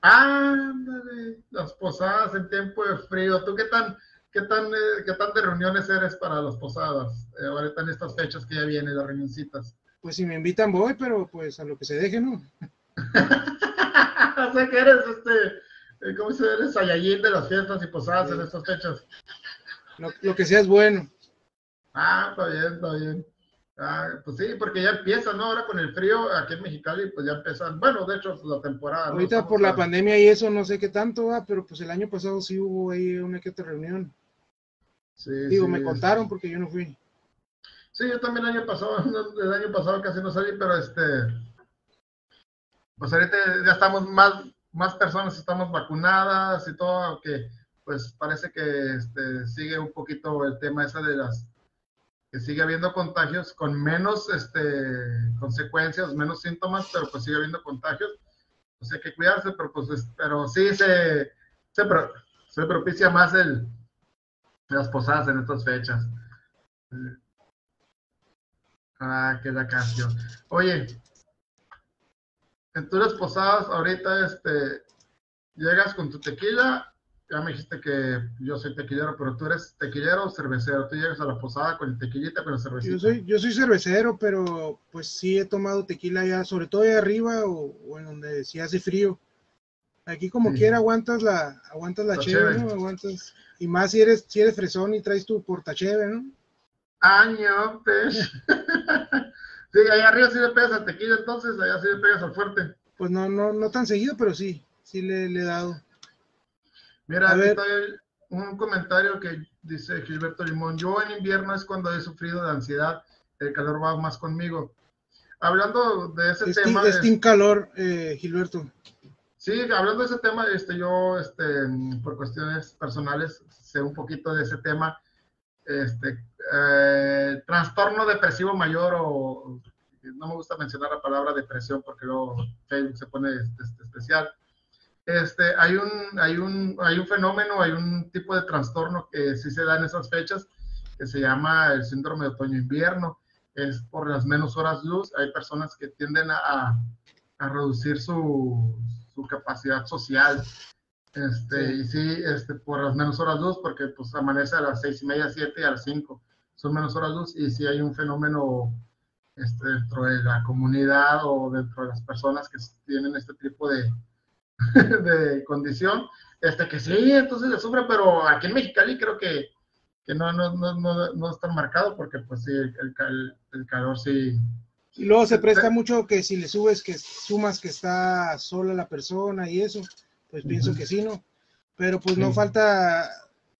Ándale, las posadas en tiempo de frío. ¿Tú qué tan, qué tan, eh, qué tan de reuniones eres para las posadas? Eh, ahorita en estas fechas que ya vienen, las reunioncitas. Pues si me invitan voy, pero pues a lo que se deje, ¿no? o sea que eres este, eh, ¿cómo se eres Sayayín de las fiestas y posadas en estas fechas? Lo, lo que sea es bueno. Ah, está bien, está bien. Ah, pues sí, porque ya empieza, ¿no? Ahora con el frío aquí en Mexicali, pues ya empiezan, bueno, de hecho, la temporada. Ahorita por la pandemia y eso, no sé qué tanto, va, pero pues el año pasado sí hubo ahí una que otra reunión. Sí, Digo, me contaron porque yo no fui. Sí, yo también el año pasado, el año pasado casi no salí, pero este, pues ahorita ya estamos más, más personas estamos vacunadas y todo, aunque pues parece que este, sigue un poquito el tema ese de las que sigue habiendo contagios con menos este, consecuencias, menos síntomas, pero pues sigue habiendo contagios. Pues hay que cuidarse, pero, pues, pero sí se, se, propicia más el, las posadas en estas fechas. Ah, qué la canción. Oye, en tus posadas ahorita este, llegas con tu tequila ya me dijiste que yo soy tequillero, pero tú eres tequillero o cervecero. Tú llegas a la posada con el tequillita, con la cervecita. Yo soy, yo soy cervecero, pero pues sí he tomado tequila ya, sobre todo ahí arriba o, en donde sí hace frío. Aquí como quiera aguantas la, aguantas la, cheve, ¿no? Aguantas. Y más si eres, si eres fresón y traes tu portacheve, ¿no? Año, pues. sí, ahí arriba sí le pegas al tequila, entonces allá sí le pegas al fuerte. Pues no, no, no tan seguido, pero sí, sí le, le he dado. Mira, a ver. un comentario que dice Gilberto Limón. Yo en invierno es cuando he sufrido de ansiedad, el calor va más conmigo. Hablando de ese tema. Es sin calor, eh, Gilberto. Sí, hablando de ese tema, este, yo, este, por cuestiones personales, sé un poquito de ese tema. Este, eh, trastorno depresivo mayor o no me gusta mencionar la palabra depresión porque luego Facebook se pone este, especial este, hay, un, hay, un, hay un fenómeno, hay un tipo de trastorno que sí se da en esas fechas, que se llama el síndrome de otoño-invierno. Es por las menos horas luz. Hay personas que tienden a, a reducir su, su, capacidad social. Este, Y sí, este, por las menos horas luz, porque pues amanece a las seis y media, siete y a las cinco. Son menos horas luz y sí hay un fenómeno este, dentro de la comunidad o dentro de las personas que tienen este tipo de, de condición, este que sí, entonces le sufre, pero aquí en Mexicali creo que, que no, no, no, no, no es tan marcado porque pues sí, el, el, calor sí. Y luego se presta mucho que si le subes, que sumas que está sola la persona y eso, pues pienso que sí, ¿no? Pero pues no falta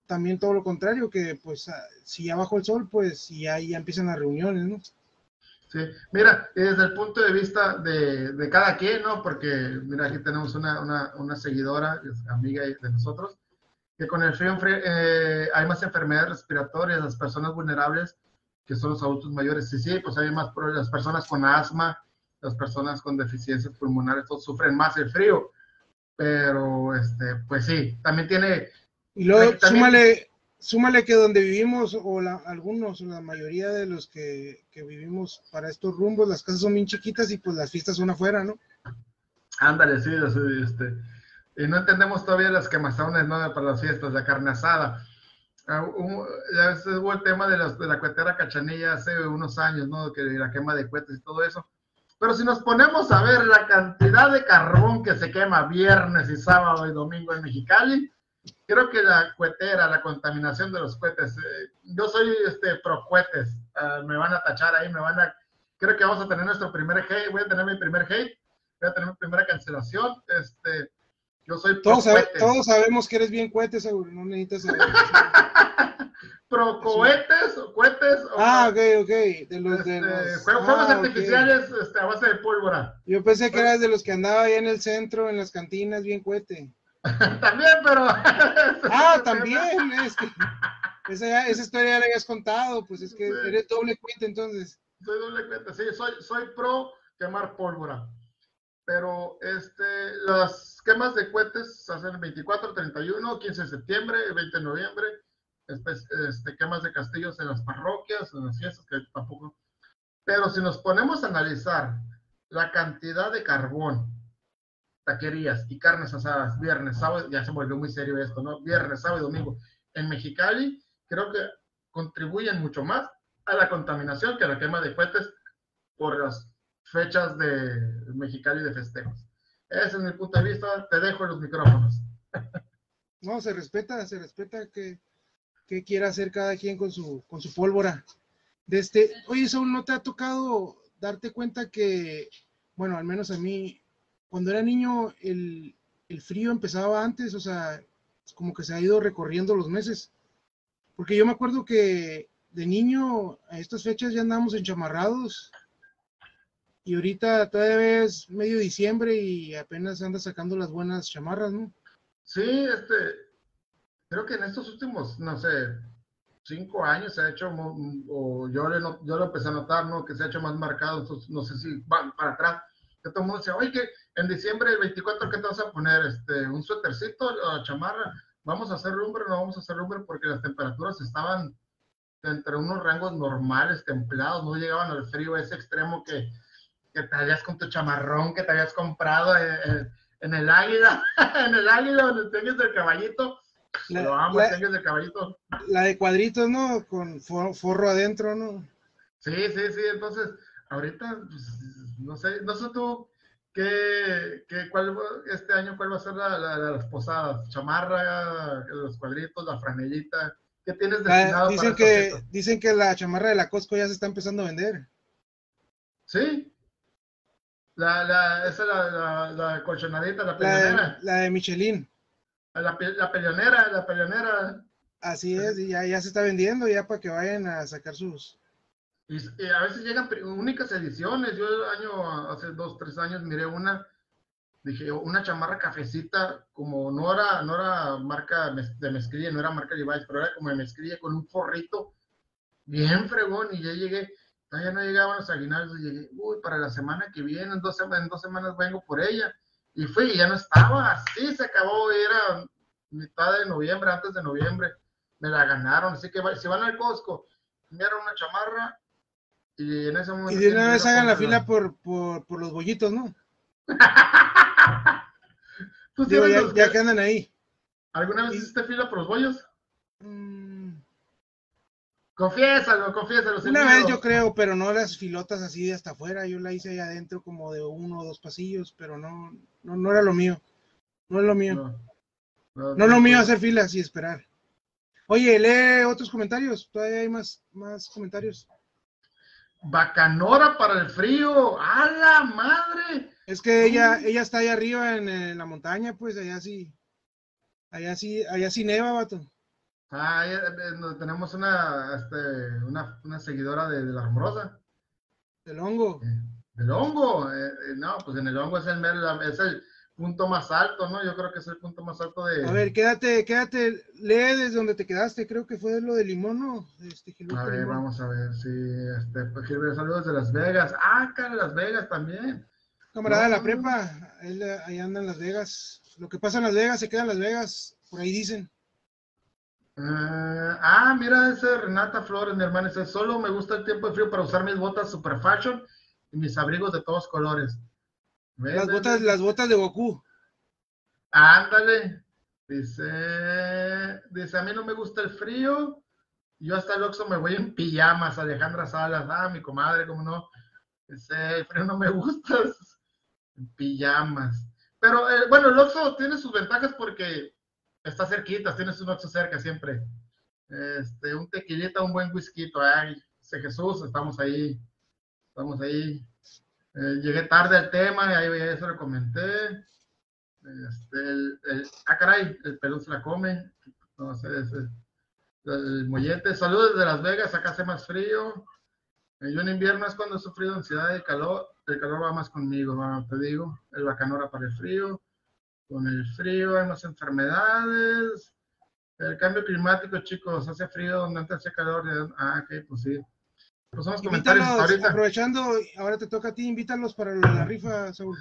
también todo lo contrario, que pues si ya bajo el sol, pues ya, ya empiezan las reuniones, ¿no? Sí, mira, desde el punto de vista de, de cada quien, ¿no? Porque, mira, aquí tenemos una, una, una seguidora, amiga de nosotros, que con el frío eh, hay más enfermedades respiratorias, las personas vulnerables, que son los adultos mayores. Sí, sí, pues hay más las personas con asma, las personas con deficiencias pulmonares sufren más el frío. Pero, este, pues sí, también tiene... Y luego, súmale, súmale que donde vivimos, o la, algunos, la mayoría de los que, que, vivimos para estos rumbos, las casas son bien chiquitas y pues las fiestas son afuera, ¿no? Ándale, sí, este, y no entendemos todavía las quemazones, ¿no? Para las fiestas, la carne asada. Ah, ya hubo el tema de, de la cuetera cachanilla hace unos años, ¿no? Que la quema de cohetes y todo eso. Pero si nos ponemos a ver la cantidad de carbón que se quema viernes y sábado y domingo en Mexicali, creo que la cuetera, la contaminación de los cohetes, eh, yo soy este pro cohetes, ah, me van a tachar ahí, me van a, creo que vamos a tener nuestro primer hate, voy a tener mi primer hate, voy a tener mi primera cancelación, este, yo soy pro todos, todos sabemos que eres bien cohetes, seguro, no necesitas saber. pro cohetes o cohetes. ah, ok, ok. De los, de este, los... Juegos, ah, artificiales este, a base de pólvora. Yo pensé que eras de los que andaba ahí en el centro, en las cantinas, bien cohete. también, pero. ah, también. Es que esa, esa, historia ya la habías contado, pues es que eres doble cuenta entonces. Soy doble cuenta, sí, soy, soy pro quemar pólvora. Pero este, las quemas de cohetes se hacen el 24, 31, 15 de septiembre, 20 de noviembre este, quemas de castillos en las parroquias, en las fiestas, que tampoco. Pero si nos ponemos a analizar la cantidad de carbón, taquerías y carnes asadas, viernes, sábado, ya se volvió muy serio esto, ¿no? Viernes, sábado y domingo en Mexicali, creo que contribuyen mucho más a la contaminación que a la quema de cohetes por las fechas de Mexicali de festejos. Ese es mi punto de vista. Te dejo los micrófonos. No, se respeta, se respeta que qué quiere hacer cada quien con su, con su pólvora. De este, oye, Saúl, ¿no te ha tocado darte cuenta que, bueno, al menos a mí, cuando era niño, el, el frío empezaba antes, o sea, como que se ha ido recorriendo los meses? Porque yo me acuerdo que de niño, a estas fechas ya andamos enchamarrados. Y ahorita todavía es medio diciembre y apenas anda sacando las buenas chamarras, ¿no? Sí, este, creo que en estos últimos, no sé, cinco años se ha hecho, o yo, yo lo empecé a notar, ¿no? Que se ha hecho más marcado, no sé si van para atrás, que todo el mundo decía, oye, en diciembre el 24, ¿qué te vas a poner? Este, ¿Un suétercito o chamarra? ¿Vamos a hacer lumbre no vamos a hacer lumbre? Porque las temperaturas estaban entre unos rangos normales, templados, no llegaban al frío ese extremo que, que te hallas con tu chamarrón que te habías comprado en, en, en el águila, en el águila tienes el caballito, la, de caballito. La de cuadritos, ¿no? Con forro adentro, ¿no? Sí, sí, sí. Entonces, ahorita, pues, no sé, no sé tú qué, qué, cuál, este año, cuál va a ser la, la, las posadas. Chamarra, los cuadritos, la franelita. ¿Qué tienes ah, destinado dicen que Dicen que la chamarra de la Costco ya se está empezando a vender. Sí. La, la, esa la, la, colchonadita, la la la de Michelin. La, la peleonera, la peleonera. Así es, y ya, ya se está vendiendo ya para que vayan a sacar sus. Y, a veces llegan únicas ediciones. Yo el año, hace dos, tres años, miré una, dije, una chamarra cafecita, como no era, no era marca de mezclilla, no era marca Levi's, pero era como de mezclilla con un forrito bien fregón. Y ya llegué, todavía no llegaban los aguinaldos, y llegué, uy, para la semana que viene, en dos, en dos semanas vengo por ella y fui y ya no estaba, así se acabó, era mitad de noviembre, antes de noviembre, me la ganaron, así que si van al Costco, enviaron una chamarra y en ese momento... Y de una vez hagan la fila por, por, por, los bollitos, ¿no? ya, que andan ahí. ¿Alguna vez hiciste fila por los bollos? Mm. Confiésalo, confiésalo. Una vez yo creo, pero no las filotas así de hasta afuera. Yo la hice ahí adentro como de uno o dos pasillos, pero no, no, no era lo mío. No es lo mío. No, no, lo mío hacer filas y esperar. Oye, lee otros comentarios. Todavía hay más, más comentarios. Bacanora para el frío. ¡A la madre! Es que ella, ella está ahí arriba en, la montaña, pues allá sí. Allá sí, allá sí neva, vato. Ah, eh, tenemos una, este, una, una seguidora de, la Rumorosa. Del hongo. Eh, del hongo. Eh, no, pues en el hongo es el, es el punto más alto, ¿no? Yo creo que es el punto más alto de... A ver, quédate, quédate, lee desde donde te quedaste, creo que fue lo de Limón, ¿no? Este, a ver, vamos a ver, sí, este, pues, saludos de Las Vegas. Ah, cara, Las Vegas también. Camarada de la prepa, él ahí anda en Las Vegas. Lo que pasa en Las Vegas se queda en Las Vegas, por ahí dicen. Uh, ah, mira ese Renata Flores, mi hermana, dice, solo me gusta el tiempo de frío para usar mis botas super fashion y mis abrigos de todos colores. Las botas, las botas de Goku. Ándale. Dice, dice, a mí no me gusta el frío. Yo hasta el Oxxo me voy en pijamas, Alejandra Salas. Ah, mi comadre, cómo no. Dice, el frío no me gusta. En pijamas. Pero eh, bueno, el Oxxo tiene sus ventajas porque está cerquita, tienes un Oxxo cerca siempre. Este, un tequilita, un buen whisky. Ay, Jesús, estamos ahí. Estamos ahí. Eh, llegué tarde al tema y ahí eso lo comenté. Este, el, ah, caray, el pelón se la come. Sé, el, el mollete. Saludos de Las Vegas, acá hace más frío. Eh, yo en invierno es cuando he sufrido ansiedad y calor. El calor va más conmigo, te digo. El bacanora para el frío. Con el frío hay más enfermedades. El cambio climático, chicos, hace frío donde antes hace calor. Ah, ok, pues sí. Comentarios ahorita. Aprovechando, ahora te toca a ti, invítalos para la rifa, Saúl.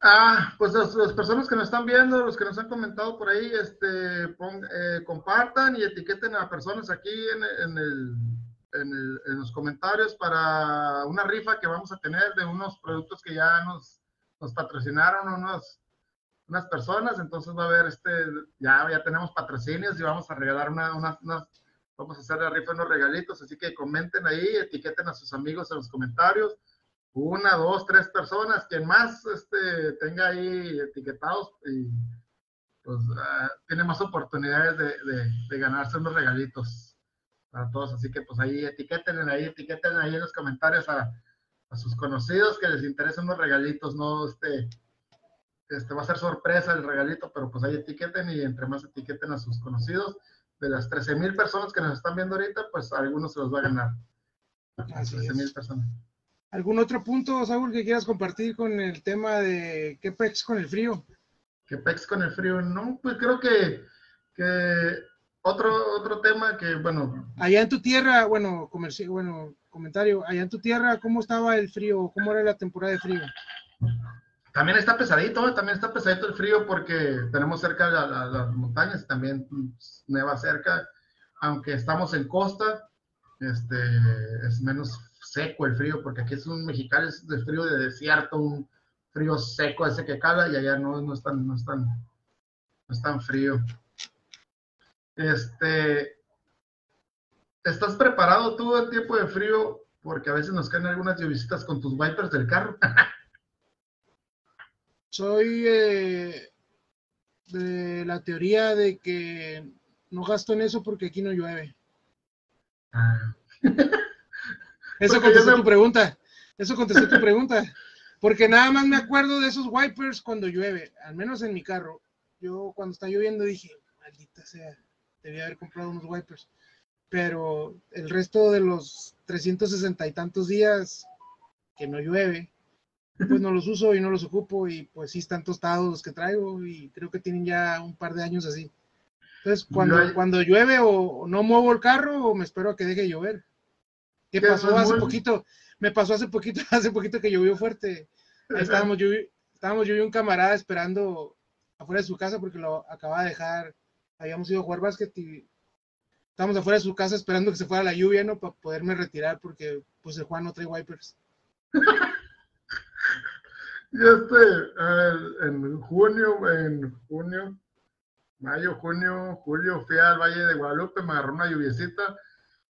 Ah, pues las, personas que nos están viendo, los que nos han comentado por ahí, este, eh, compartan y etiqueten a personas aquí en, el, en, los comentarios para una rifa que vamos a tener de unos productos que ya nos, nos patrocinaron unos, unas personas, entonces va a haber este, ya, ya tenemos patrocinios y vamos a regalar una, unas, vamos a hacer la rifa unos regalitos, así que comenten ahí, etiqueten a sus amigos en los comentarios una, dos, tres personas, quien más este, tenga ahí etiquetados y pues ah, tiene más oportunidades de, ganarse unos regalitos para todos. Así que pues ahí etiqueten ahí, etiqueten ahí en los comentarios a, sus conocidos que les interesen unos regalitos, no este, este va a ser sorpresa el regalito, pero pues ahí etiqueten y entre más etiqueten a sus conocidos, de las 13 mil personas que nos están viendo ahorita, pues algunos se los va a ganar. 13 mil personas. ¿Algún otro punto, Saúl, que quieras compartir con el tema de qué pex con el frío? ¿Qué pex con el frío? No, pues creo que, otro, otro tema que, bueno. Allá en tu tierra, bueno, comercio, bueno, comentario, allá en tu tierra, ¿cómo estaba el frío? ¿Cómo era la temporada de frío? También está pesadito, también está pesadito el frío porque tenemos cerca las montañas, también neva cerca, aunque estamos en costa, este, es menos seco el frío, porque aquí es un mexicano, es de frío de desierto, un frío seco ese que cala y allá no, no, es, tan, no, es, tan, no es tan frío. Este, ¿estás preparado tú en tiempo de frío? Porque a veces nos caen algunas lluvias con tus wipers del carro. Soy eh, de la teoría de que no gasto en eso porque aquí no llueve. Ah. Eso contestó tu pregunta. Eso contestó tu pregunta. Porque nada más me acuerdo de esos wipers cuando llueve, al menos en mi carro. Yo cuando está lloviendo dije, maldita sea, debía haber comprado unos wipers. Pero el resto de los 360 y tantos días que no llueve, pues no los uso y no los ocupo y pues sí están tostados los que traigo y creo que tienen ya un par de años así. Entonces, cuando, cuando llueve o no muevo el carro o me espero a que deje de llover. ¿Qué pasó hace poquito? Me pasó hace poquito, hace poquito que llovió fuerte. Ahí estábamos yo, estábamos yo y un camarada esperando afuera de su casa porque lo acababa de dejar. Habíamos ido a jugar básquet y estábamos afuera de su casa esperando que se fuera la lluvia, ¿no? Para poderme retirar porque pues el Juan no trae wipers. y este, en junio, en junio, mayo, junio, julio, fui al Valle de Guadalupe, me agarró una lluviecita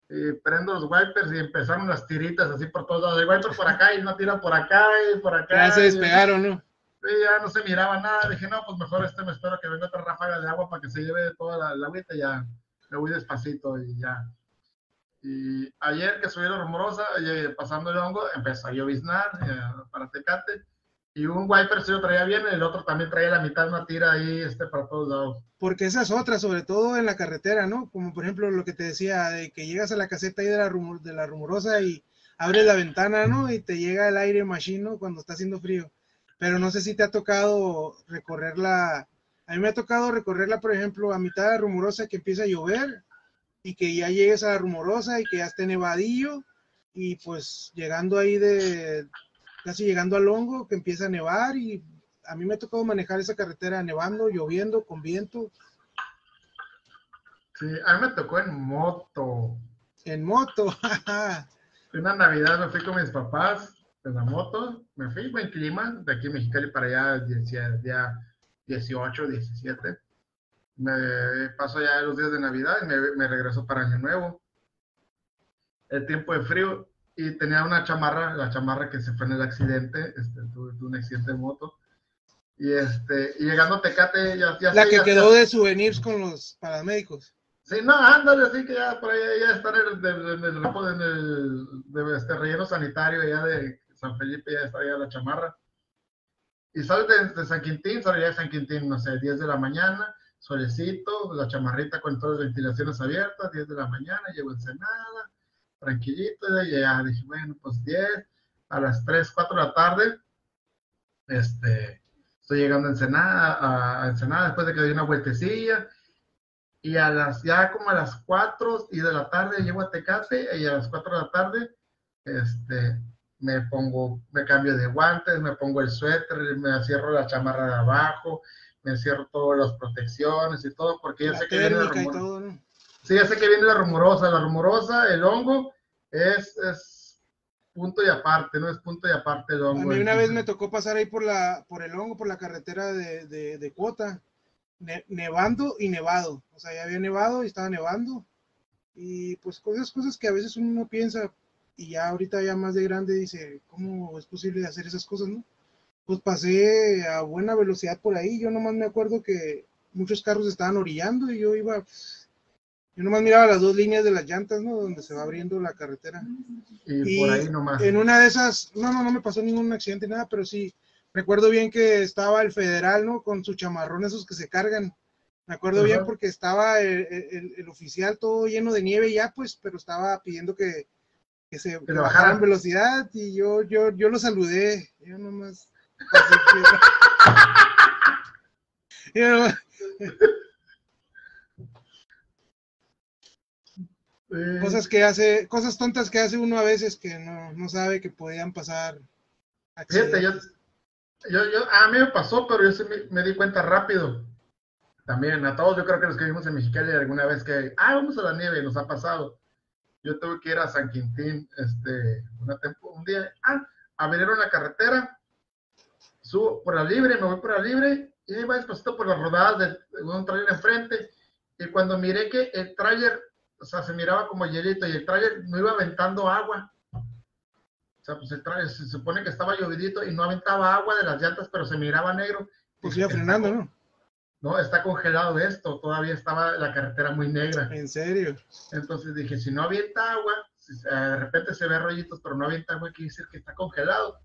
y prendo los wipers y empezaron las tiritas así por todos lados. El wiper por acá y una tira por acá y por acá. Ya se despegaron, ¿no? Sí, ya no se miraba nada. Dije, no, pues mejor este me espero que venga otra ráfaga de agua para que se lleve toda la, la agüita y ya me voy despacito y ya. Y ayer que subí la rumorosa, pasando el hongo, empezó a lloviznar eh, para Tecate y un wiper se lo traía bien, el otro también traía la mitad una tira ahí este, para todos lados. Porque esa es otra, sobre todo en la carretera, ¿no? Como por ejemplo lo que te decía, de que llegas a la caseta ahí de la, de la rumorosa y abres la ventana, ¿no? Y te llega el aire machino cuando está haciendo frío. pero no sé si te ha tocado recorrerla. A mí me ha tocado recorrerla, por ejemplo, a mitad de rumorosa que empieza a llover y que ya llegues a la rumorosa y que ya esté nevadillo y pues llegando ahí de casi llegando al hongo que empieza a nevar y a mí me ha tocado manejar esa carretera nevando, lloviendo, con viento. Sí, a mí me tocó en moto. En moto. Una Navidad me fui con mis papás en la moto, me fui buen clima, de aquí en Mexicali para allá, día 18, 17. Me paso ya los días de Navidad y me, me regreso para Año Nuevo. El tiempo de frío y tenía una chamarra, la chamarra que se fue en el accidente, este, tuve, un accidente de moto. Y, este, y llegando a Tecate, ya, ya La que quedó de souvenirs con los paramédicos. Sí, no, ándale, así que ya por ahí ya están en el, en el, este relleno sanitario ya de San Felipe, ya está ya la chamarra. Y sales de, San Quintín, sale ya de San Quintín, no sé, 10 de la mañana, solecito, la chamarrita con todas las ventilaciones abiertas, 10 de la mañana, llego Ensenada, tranquilito, y ya dije, bueno, pues 10, a las 3, 4 de la tarde, este, estoy llegando a Ensenada, a Ensenada después de que di una vueltecilla, y a las, ya como a las 4 y de la tarde llego a Tecate, y a las 4 de la tarde, este, me pongo, me cambio de guantes, me pongo el suéter, me cierro la chamarra de abajo, me cierro todas las protecciones y todo, porque ya sé que viene la rumorosa. Sí, ya sé que viene la rumorosa. La rumorosa, el hongo, es, es punto y aparte, no es punto y aparte el hongo. A mí una vez me tocó pasar ahí por la, por el hongo, por la carretera de, de, de Cuota, nevando y nevado. O sea, ya había nevado y estaba nevando. Y pues cosas, cosas que a veces uno piensa, y ya ahorita ya más de grande dice, ¿cómo es posible hacer esas cosas, no? Pues pasé a buena velocidad por ahí, yo nomás me acuerdo que muchos carros estaban orillando y yo iba, pues, yo nomás miraba las dos líneas de las llantas, ¿no? Donde se va abriendo la carretera. Y, por ahí nomás. En una de esas, no, no, no me pasó ningún accidente, nada, pero sí, recuerdo bien que estaba el federal, ¿no? Con su chamarrón esos que se cargan. Me acuerdo bien porque estaba el, el, oficial todo lleno de nieve ya, pues, pero estaba pidiendo que, que se que bajaran velocidad y yo, yo, yo lo saludé. Yo nomás. cosas que hace, cosas tontas que hace uno a veces que no, no sabe que podían pasar. Fíjate, yo, yo, a mí me pasó, pero yo sí me, di cuenta rápido. También, a todos, yo creo que los que vimos en Mexicali alguna vez que, ah, vamos a la nieve, nos ha pasado yo tuve que ir a San Quintín este, un día, ah, abrieron la carretera, subo por la libre, me voy por la libre, y iba despacito por las rodadas de, un trailer enfrente, y cuando miré que el trailer, o sea, se miraba como hielito, y el trailer no iba aventando agua, o sea, pues el trailer se supone que estaba llovidito y no aventaba agua de las llantas, pero se miraba negro. Pues iba frenando, ¿no? no, está congelado esto, todavía estaba la carretera muy negra. ¿En serio? Entonces dije, si no avienta agua, de repente se ve rollitos, pero no avienta agua, quiere decir que está congelado.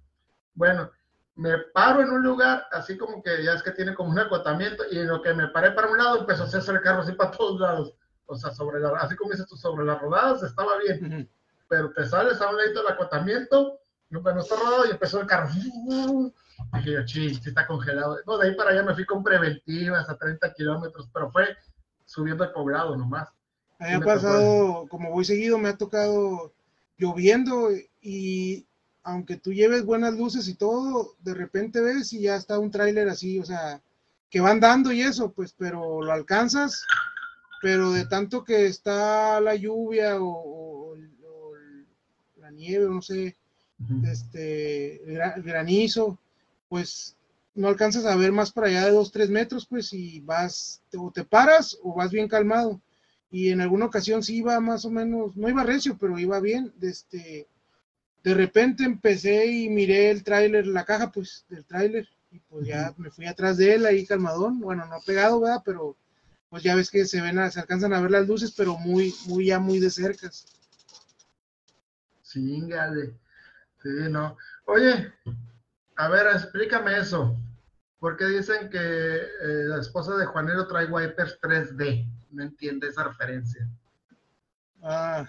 Bueno, me paro en un lugar, así como que ya es que tiene como un acotamiento, y en lo que me paré para un lado, empezó a hacerse el carro así para todos lados. O sea, sobre la, así como dices tú, sobre las rodadas estaba bien, pero te sales a un ladito del acotamiento, no está rodado y empezó el carro. Dije yo, sí, sí está congelado. No, de ahí para allá me fui con preventivas a 30 kilómetros, pero fue subiendo el poblado nomás. Me ha pasado, como voy seguido, me ha tocado lloviendo y aunque tú lleves buenas luces y todo, de repente ves y ya está un tráiler así, o sea, que van dando y eso, pues, pero lo alcanzas, pero de tanto que está la lluvia o, la nieve, no sé, este, granizo, pues no alcanzas a ver más para allá de dos, tres metros, pues, y vas, o te paras o vas bien calmado. Y en alguna ocasión sí iba más o menos, no iba recio, pero iba bien. Este, de repente empecé y miré el tráiler, la caja, pues, del tráiler, y pues ya me fui atrás de él ahí calmadón, bueno, no pegado, ¿verdad? Pero pues ya ves que se ven, se alcanzan a ver las luces, pero muy, muy, ya muy de cerca. Sí, gale. Sí, no. Oye, a ver, explícame eso. ¿Por qué dicen que eh, la esposa de Juanero trae wipers 3D? No entiende esa referencia. Ah,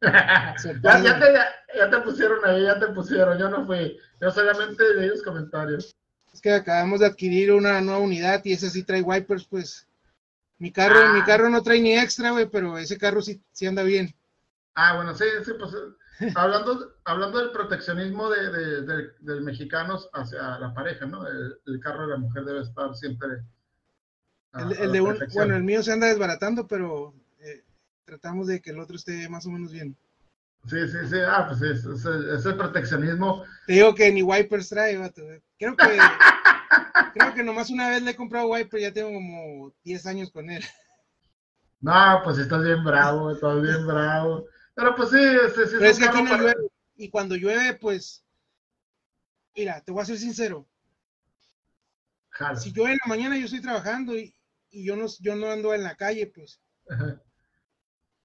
ya, ya, te, ya, te, pusieron ahí, ya te pusieron, yo no fui, yo solamente leí los comentarios. Es que acabamos de adquirir una nueva unidad y ese sí trae wipers, pues. Mi carro, mi ah. carro no trae ni extra, güey, pero ese carro sí, sí anda bien. Ah, bueno, sí, sí, pues hablando, hablando del proteccionismo de, de, del mexicano hacia la pareja, ¿no? El, carro de la mujer debe estar siempre. el, de bueno, el mío se anda desbaratando, pero eh, tratamos de que el otro esté más o menos bien. Sí, sí, sí. Ah, pues es, es, el proteccionismo. Te digo que ni wipers trae, vato. Creo que, creo que nomás una vez le he comprado wiper, ya tengo como 10 años con él. No, pues estás bien bravo, estás bien bravo. Pero pues sí, sí, sí. Pero es que aquí no llueve. Y cuando llueve, pues. Mira, te voy a ser sincero. Si llueve en la mañana, yo estoy trabajando y, y, yo, no, yo no ando en la calle, pues.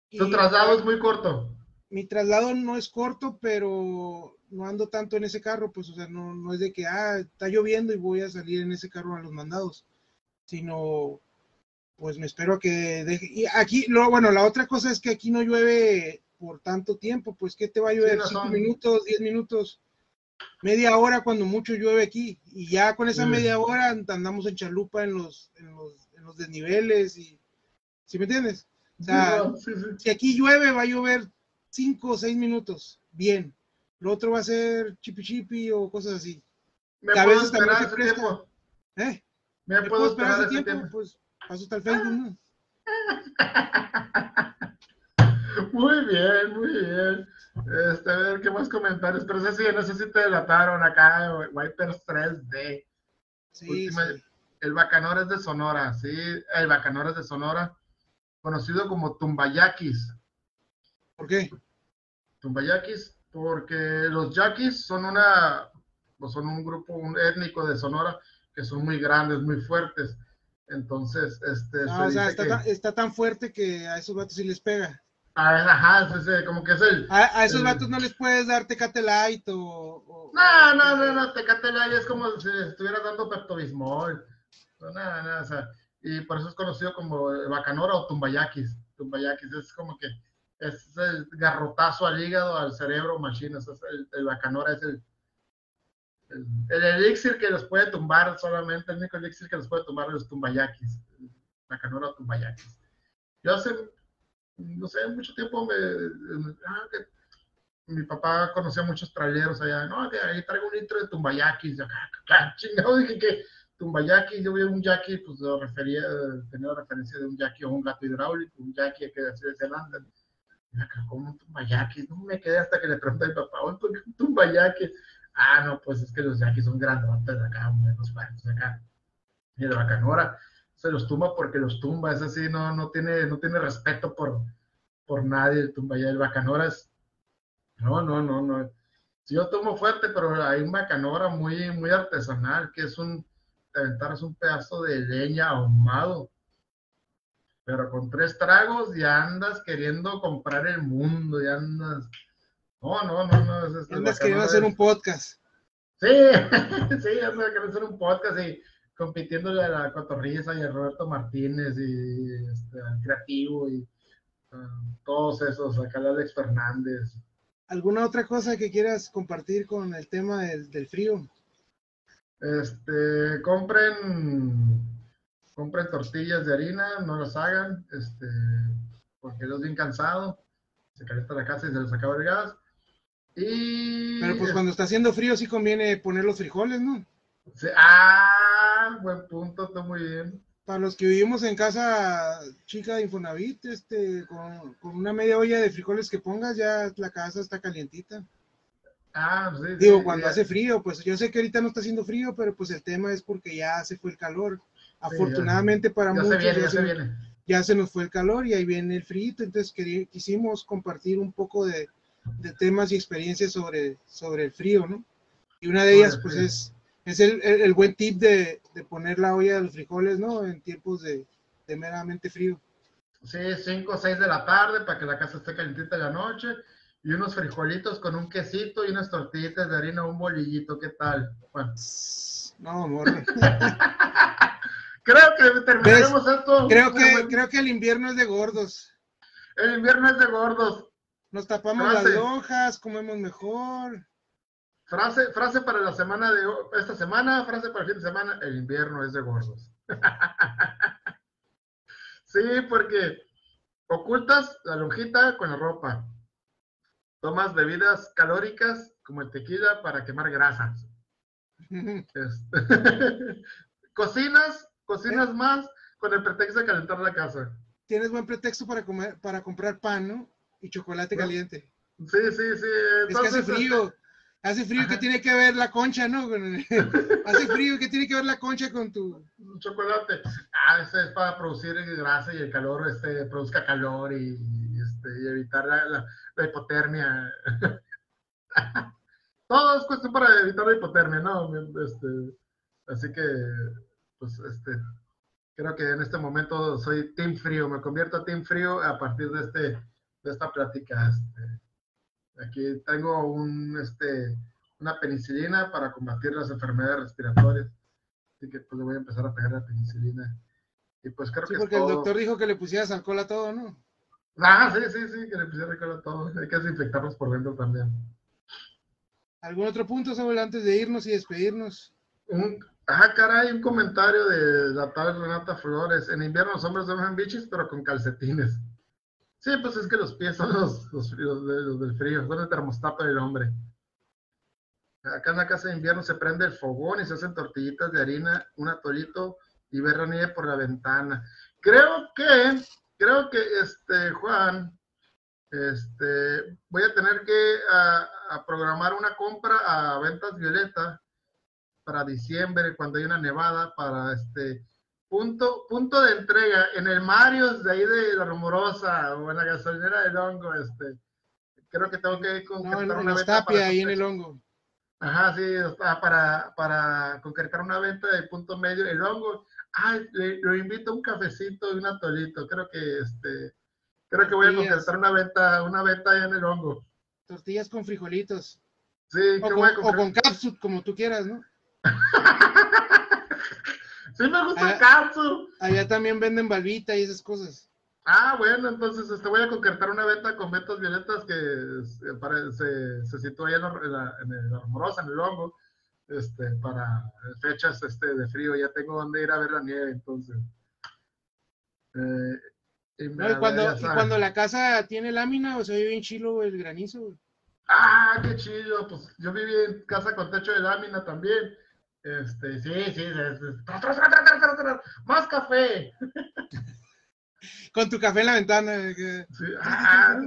Tu traslado es muy corto. Mi traslado no es corto, pero no ando tanto en ese carro, pues, o sea, no, no es de que, ah, está lloviendo y voy a salir en ese carro a los mandados, sino, pues me espero a que deje. Y aquí, lo, bueno, la otra cosa es que aquí no llueve por tanto tiempo, pues ¿qué te va a llover? Cinco minutos, diez minutos, media hora cuando mucho llueve aquí, y ya con esa media hora andamos en chalupa en los, en los, en los desniveles, y ¿sí me entiendes? O sea, si aquí llueve, va a llover cinco o seis minutos, bien. Lo otro va a ser chipi chipi o cosas así. ¿Me puedo esperar ese tiempo? ¿Eh? ¿Me, puedo, esperar, ese tiempo? tiempo? Pues paso hasta el Facebook, ¿no? Muy bien, muy bien. Este, a ver, ¿qué más comentarios? Pero ese sí, no sé si te delataron acá, Wipers 3D. Sí, El Bacanor es de Sonora, sí, el Bacanor es de Sonora, conocido como Tumbayakis. ¿Por qué? Tumbayakis, porque los Yaquis son una, son un grupo un étnico de Sonora que son muy grandes, muy fuertes. Entonces, este. Ah, o sea, está, tan, está, tan, fuerte que a esos vatos sí les pega. Ajá, como que es el. A, esos vatos no les puedes dar Tecate Light o. no, no, no, no, Tecate Light es como si estuvieras dando Pepto Bismol. No, nada, nada, o sea, y por eso es conocido como Bacanora o Tumbayakis. Tumbayakis es como que es el garrotazo al hígado, al cerebro, machinas. el, el Bacanora es el, el, elixir que los puede tumbar solamente, el único elixir que los puede tumbar es los Tumbayakis. Bacanora o Tumbayakis. Yo hace no sé, mucho tiempo me, ah, mi papá conocía muchos traileros allá, no, que ahí traigo un litro de tumbayakis, yo, ah, chingado, dije que tumbayakis, yo vi un yaqui, pues lo refería, tenía referencia de un yaqui o un gato hidráulico, un yaqui que así de Zelanda, como un tumbayakis, no me quedé hasta que le pregunté a mi papá, oye, ¿por qué un tumbayakis? Ah, no, pues es que los yaquis son grandotes acá, los fuertes acá, y de Bacanora, se los tumba porque los tumba, es así, no, no, tiene, no tiene respeto por, por nadie, el tumba ya el bacanora. Es, no, no, no, no. Si yo tomo fuerte, pero hay un bacanora muy, muy artesanal, que es un, te es un pedazo de leña ahumado, pero con tres tragos ya andas queriendo comprar el mundo, ya andas, no, no, no, no. Es, andas queriendo hacer un podcast. Sí, sí, andas queriendo hacer un podcast y compitiéndole a la Cotorriza y a Roberto Martínez y este, al Creativo y uh, todos esos, acá Alex Fernández. ¿Alguna otra cosa que quieras compartir con el tema del, del frío? Este, compren, compren tortillas de harina, no las hagan, este, porque los bien cansado, se calienta la casa y se les acaba el gas. Y, Pero pues cuando está haciendo frío sí conviene poner los frijoles, ¿no? ah, buen punto, está muy bien. Para los que vivimos en casa chica de Infonavit, este, con, una media olla de frijoles que pongas, ya la casa está calientita. Ah, sí, Digo, cuando hace frío, pues yo sé que ahorita no está haciendo frío, pero pues el tema es porque ya se fue el calor. Afortunadamente para muchos ya, se, nos fue el calor y ahí viene el frío, entonces quisimos compartir un poco de, temas y experiencias sobre, sobre el frío, ¿no? Y una de ellas, pues, es es el, buen tip de, poner la olla de los frijoles, ¿no? En tiempos de, meramente frío. Sí, 5 o 6 de la tarde para que la casa esté calentita de la noche y unos frijolitos con un quesito y unas tortillitas de harina, un bolillito, ¿qué tal? Bueno. No, amor. creo que terminaremos esto. Creo que, creo que el invierno es de gordos. El invierno es de gordos. Nos tapamos las lonjas, comemos mejor. Frase, frase para la semana de esta semana, frase para el fin de semana, el invierno es de gordos. sí, porque ocultas la lonjita con la ropa. Tomas bebidas calóricas como el tequila para quemar grasas. Este, cocinas, cocinas eh. más con el pretexto de calentar la casa. Tienes buen pretexto para comer, para comprar pan, ¿no? Y chocolate caliente. Sí, sí, sí. es que hace frío. Este, hace frío que tiene que ver la concha, ¿no? hace frío que tiene que ver la concha con tu chocolate. Ah, ese es para producir grasa y el calor este, produzca calor y, este, evitar la, hipotermia. Todo es cuestión para evitar la hipotermia, ¿no? Este, así que, pues, este, creo que en este momento soy team frío, me convierto a team frío a partir de este, de esta plática. Este, aquí tengo un, este, una penicilina para combatir las enfermedades respiratorias. Así que pues le voy a empezar a pegar la penicilina. Y pues creo sí, que porque el doctor dijo que le pusieras alcohol a todo, ¿no? Ah, sí, sí, sí, que le pusiera alcohol a todo. Hay que desinfectarnos por dentro también. ¿Algún otro punto, Samuel, antes de irnos y despedirnos? Un, Ah, caray, un comentario de la tal Renata Flores. En invierno los hombres duermen bichis, pero con calcetines. Sí, pues es que los pies son los, del frío, son el termostato del hombre. Acá en la casa de invierno se prende el fogón y se hacen tortillitas de harina, un atolito y ver la por la ventana. Creo que, creo que, este, Juan, este, voy a tener que a programar una compra a ventas Violeta para diciembre, cuando hay una nevada, para este punto, punto de entrega en el Marios de ahí de la Rumorosa o en la gasolinera del Hongo, este, creo que tengo que concretar no, en, una venta para ahí en el Hongo. Ajá, sí, para, para concretar una venta de punto medio, el Hongo, ay, lo invito a un cafecito y un atolito, creo que este, creo que voy a concretar una venta, una venta ahí en el Hongo. Tortillas con frijolitos. Sí, o, con, o con cápsula, como tú quieras, ¿no? sí me gusta allá, Allá también venden balbita y esas cosas. Ah, bueno, entonces este, voy a concretar una venta con ventas violetas que se, se sitúa ahí en, la, en, el en el Hongo, este, para fechas este, de frío. Ya tengo donde ir a ver la nieve, entonces. Eh, y, cuando, y cuando la casa tiene lámina, o se ve bien chilo el granizo. Ah, qué chido. Pues yo viví en casa con techo de lámina también. Este, sí, sí, más café. Con tu café en la ventana. Sí, ah,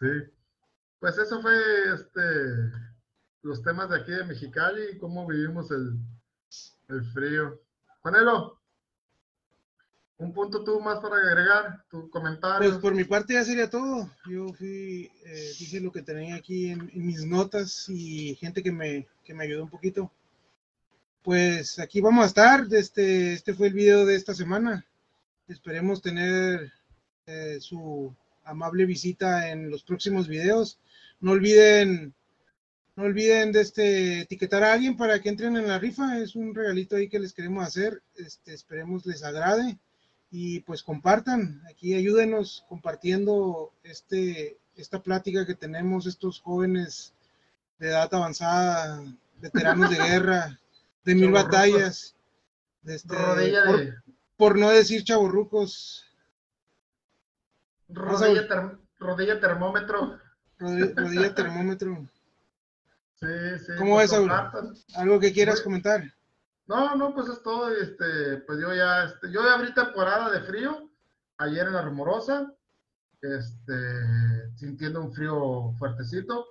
sí. Pues eso fue este los temas de aquí de Mexicali y cómo vivimos el, el frío. Juanelo, un punto tú más para agregar, tu comentario. Pues por mi parte ya sería todo. Yo fui, eh, dije lo que tenía aquí en, en, mis notas y gente que me, que me ayudó un poquito pues aquí vamos a estar. Este, este fue el video de esta semana. Esperemos tener eh, su amable visita en los próximos videos. No olviden, no olviden de este, etiquetar a alguien para que entren en la rifa. Es un regalito ahí que les queremos hacer. Este, esperemos les agrade y pues compartan. Aquí ayúdenos compartiendo este, esta plática que tenemos estos jóvenes de edad avanzada, veteranos de guerra de mil batallas. De este, por, no decir chaborrucos. Rodilla, termómetro. Rodilla, termómetro. Sí, sí. ¿Cómo es, ¿Algo que quieras comentar? No, no, pues es todo. Este, pues yo ya, este, yo abrí temporada de frío ayer en la rumorosa, este, sintiendo un frío fuertecito.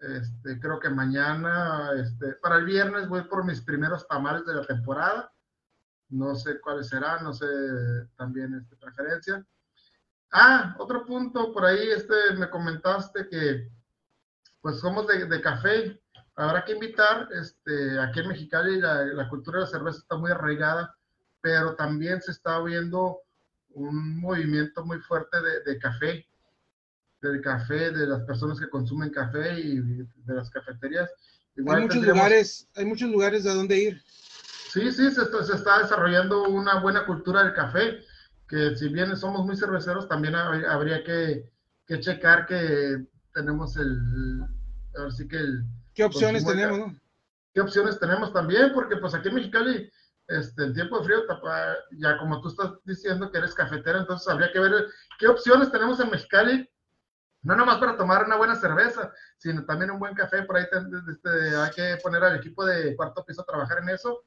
Este, creo que mañana, este, para el viernes voy por mis primeros tamales de la temporada. No sé cuáles serán, no sé también este, preferencia. Ah, otro punto por ahí, este, me comentaste que pues somos de, café. Habrá que invitar, este, aquí en Mexicali la, cultura de la cerveza está muy arraigada, pero también se está viendo un movimiento muy fuerte de café del café, de las personas que consumen café y de las cafeterías. hay muchos lugares, hay muchos lugares a donde ir. Sí, sí, se está, se está, desarrollando una buena cultura del café, que si bien somos muy cerveceros, también habría que, que checar que tenemos el, ahora sí que el... ¿Qué opciones tenemos, no? ¿Qué opciones tenemos también? Porque pues aquí en Mexicali, este, en tiempo de frío, ya como tú estás diciendo que eres cafetera, entonces habría que ver qué opciones tenemos en Mexicali no nomás para tomar una buena cerveza, sino también un buen café. Por ahí este, hay que poner al equipo de cuarto piso a trabajar en eso.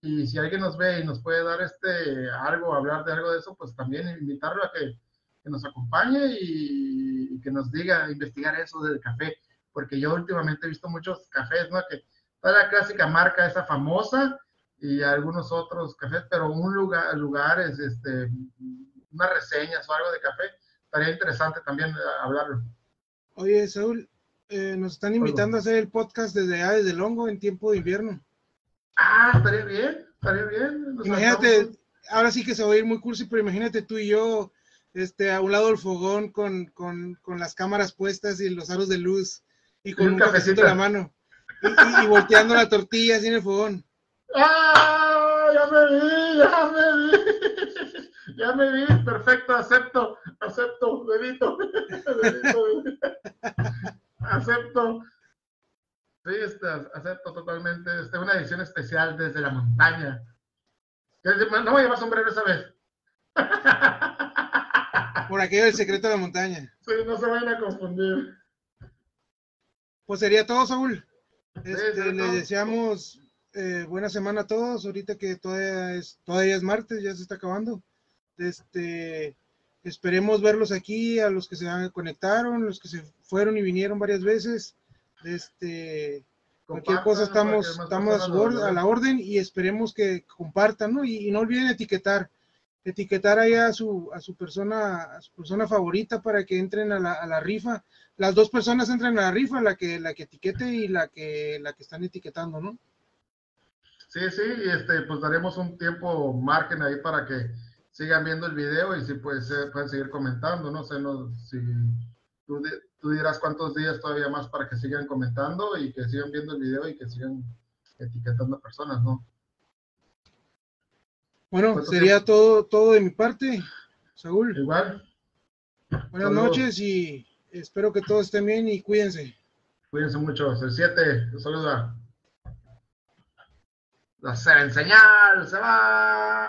Y si alguien nos ve y nos puede dar este algo, hablar de algo de eso, pues también invitarlo a que, nos acompañe y, que nos diga, investigar eso del café. Porque yo últimamente he visto muchos cafés, ¿no? Que está la clásica marca esa famosa y algunos otros cafés, pero un lugar, lugares, este, unas reseñas o algo de café, estaría interesante también eh, hablarlo. Oye, Saúl, eh, nos están invitando a hacer el podcast desde allá, desde Longo, en tiempo de invierno. Ah, estaría bien, estaría bien. imagínate, ahora sí que se va a ir muy cursi, pero imagínate tú y yo, este, a un lado del fogón con, con, con las cámaras puestas y los aros de luz y con un, cafecito en la mano y, volteando la tortilla así en el fogón. ¡Ah! Ya me vi, ya me vi. Ya me vi, perfecto, acepto, acepto, dedito. acepto. Sí, este, acepto totalmente. Este, una edición especial desde la montaña. No voy a llevar sombrero esa vez. Por aquello del secreto de la montaña. Sí, no se vayan a confundir. Pues sería todo, Saúl. Este, les deseamos eh, buena semana a todos. Ahorita que todavía es, todavía es martes, ya se está acabando. Este, esperemos verlos aquí, a los que se conectaron, los que se fueron y vinieron varias veces. Este, cualquier cosa estamos, estamos a, la orden y esperemos que compartan, ¿no? Y, no olviden etiquetar, etiquetar ahí a su, a su persona, a su persona favorita para que entren a la, a la rifa. Las dos personas entran a la rifa, la que, la que etiquete y la que, la que están etiquetando, ¿no? Sí, sí, y este, pues daremos un tiempo, margen ahí para que sigan viendo el video y si pues, pueden seguir comentando, no sé no, si tú, tú, dirás cuántos días todavía más para que sigan comentando y que sigan viendo el video y que sigan etiquetando personas, ¿no? Bueno, sería todo, todo de mi parte, Saúl. Igual. Buenas noches y espero que todos estén bien y cuídense. Cuídense mucho. El 7, saluda. La señal, se va.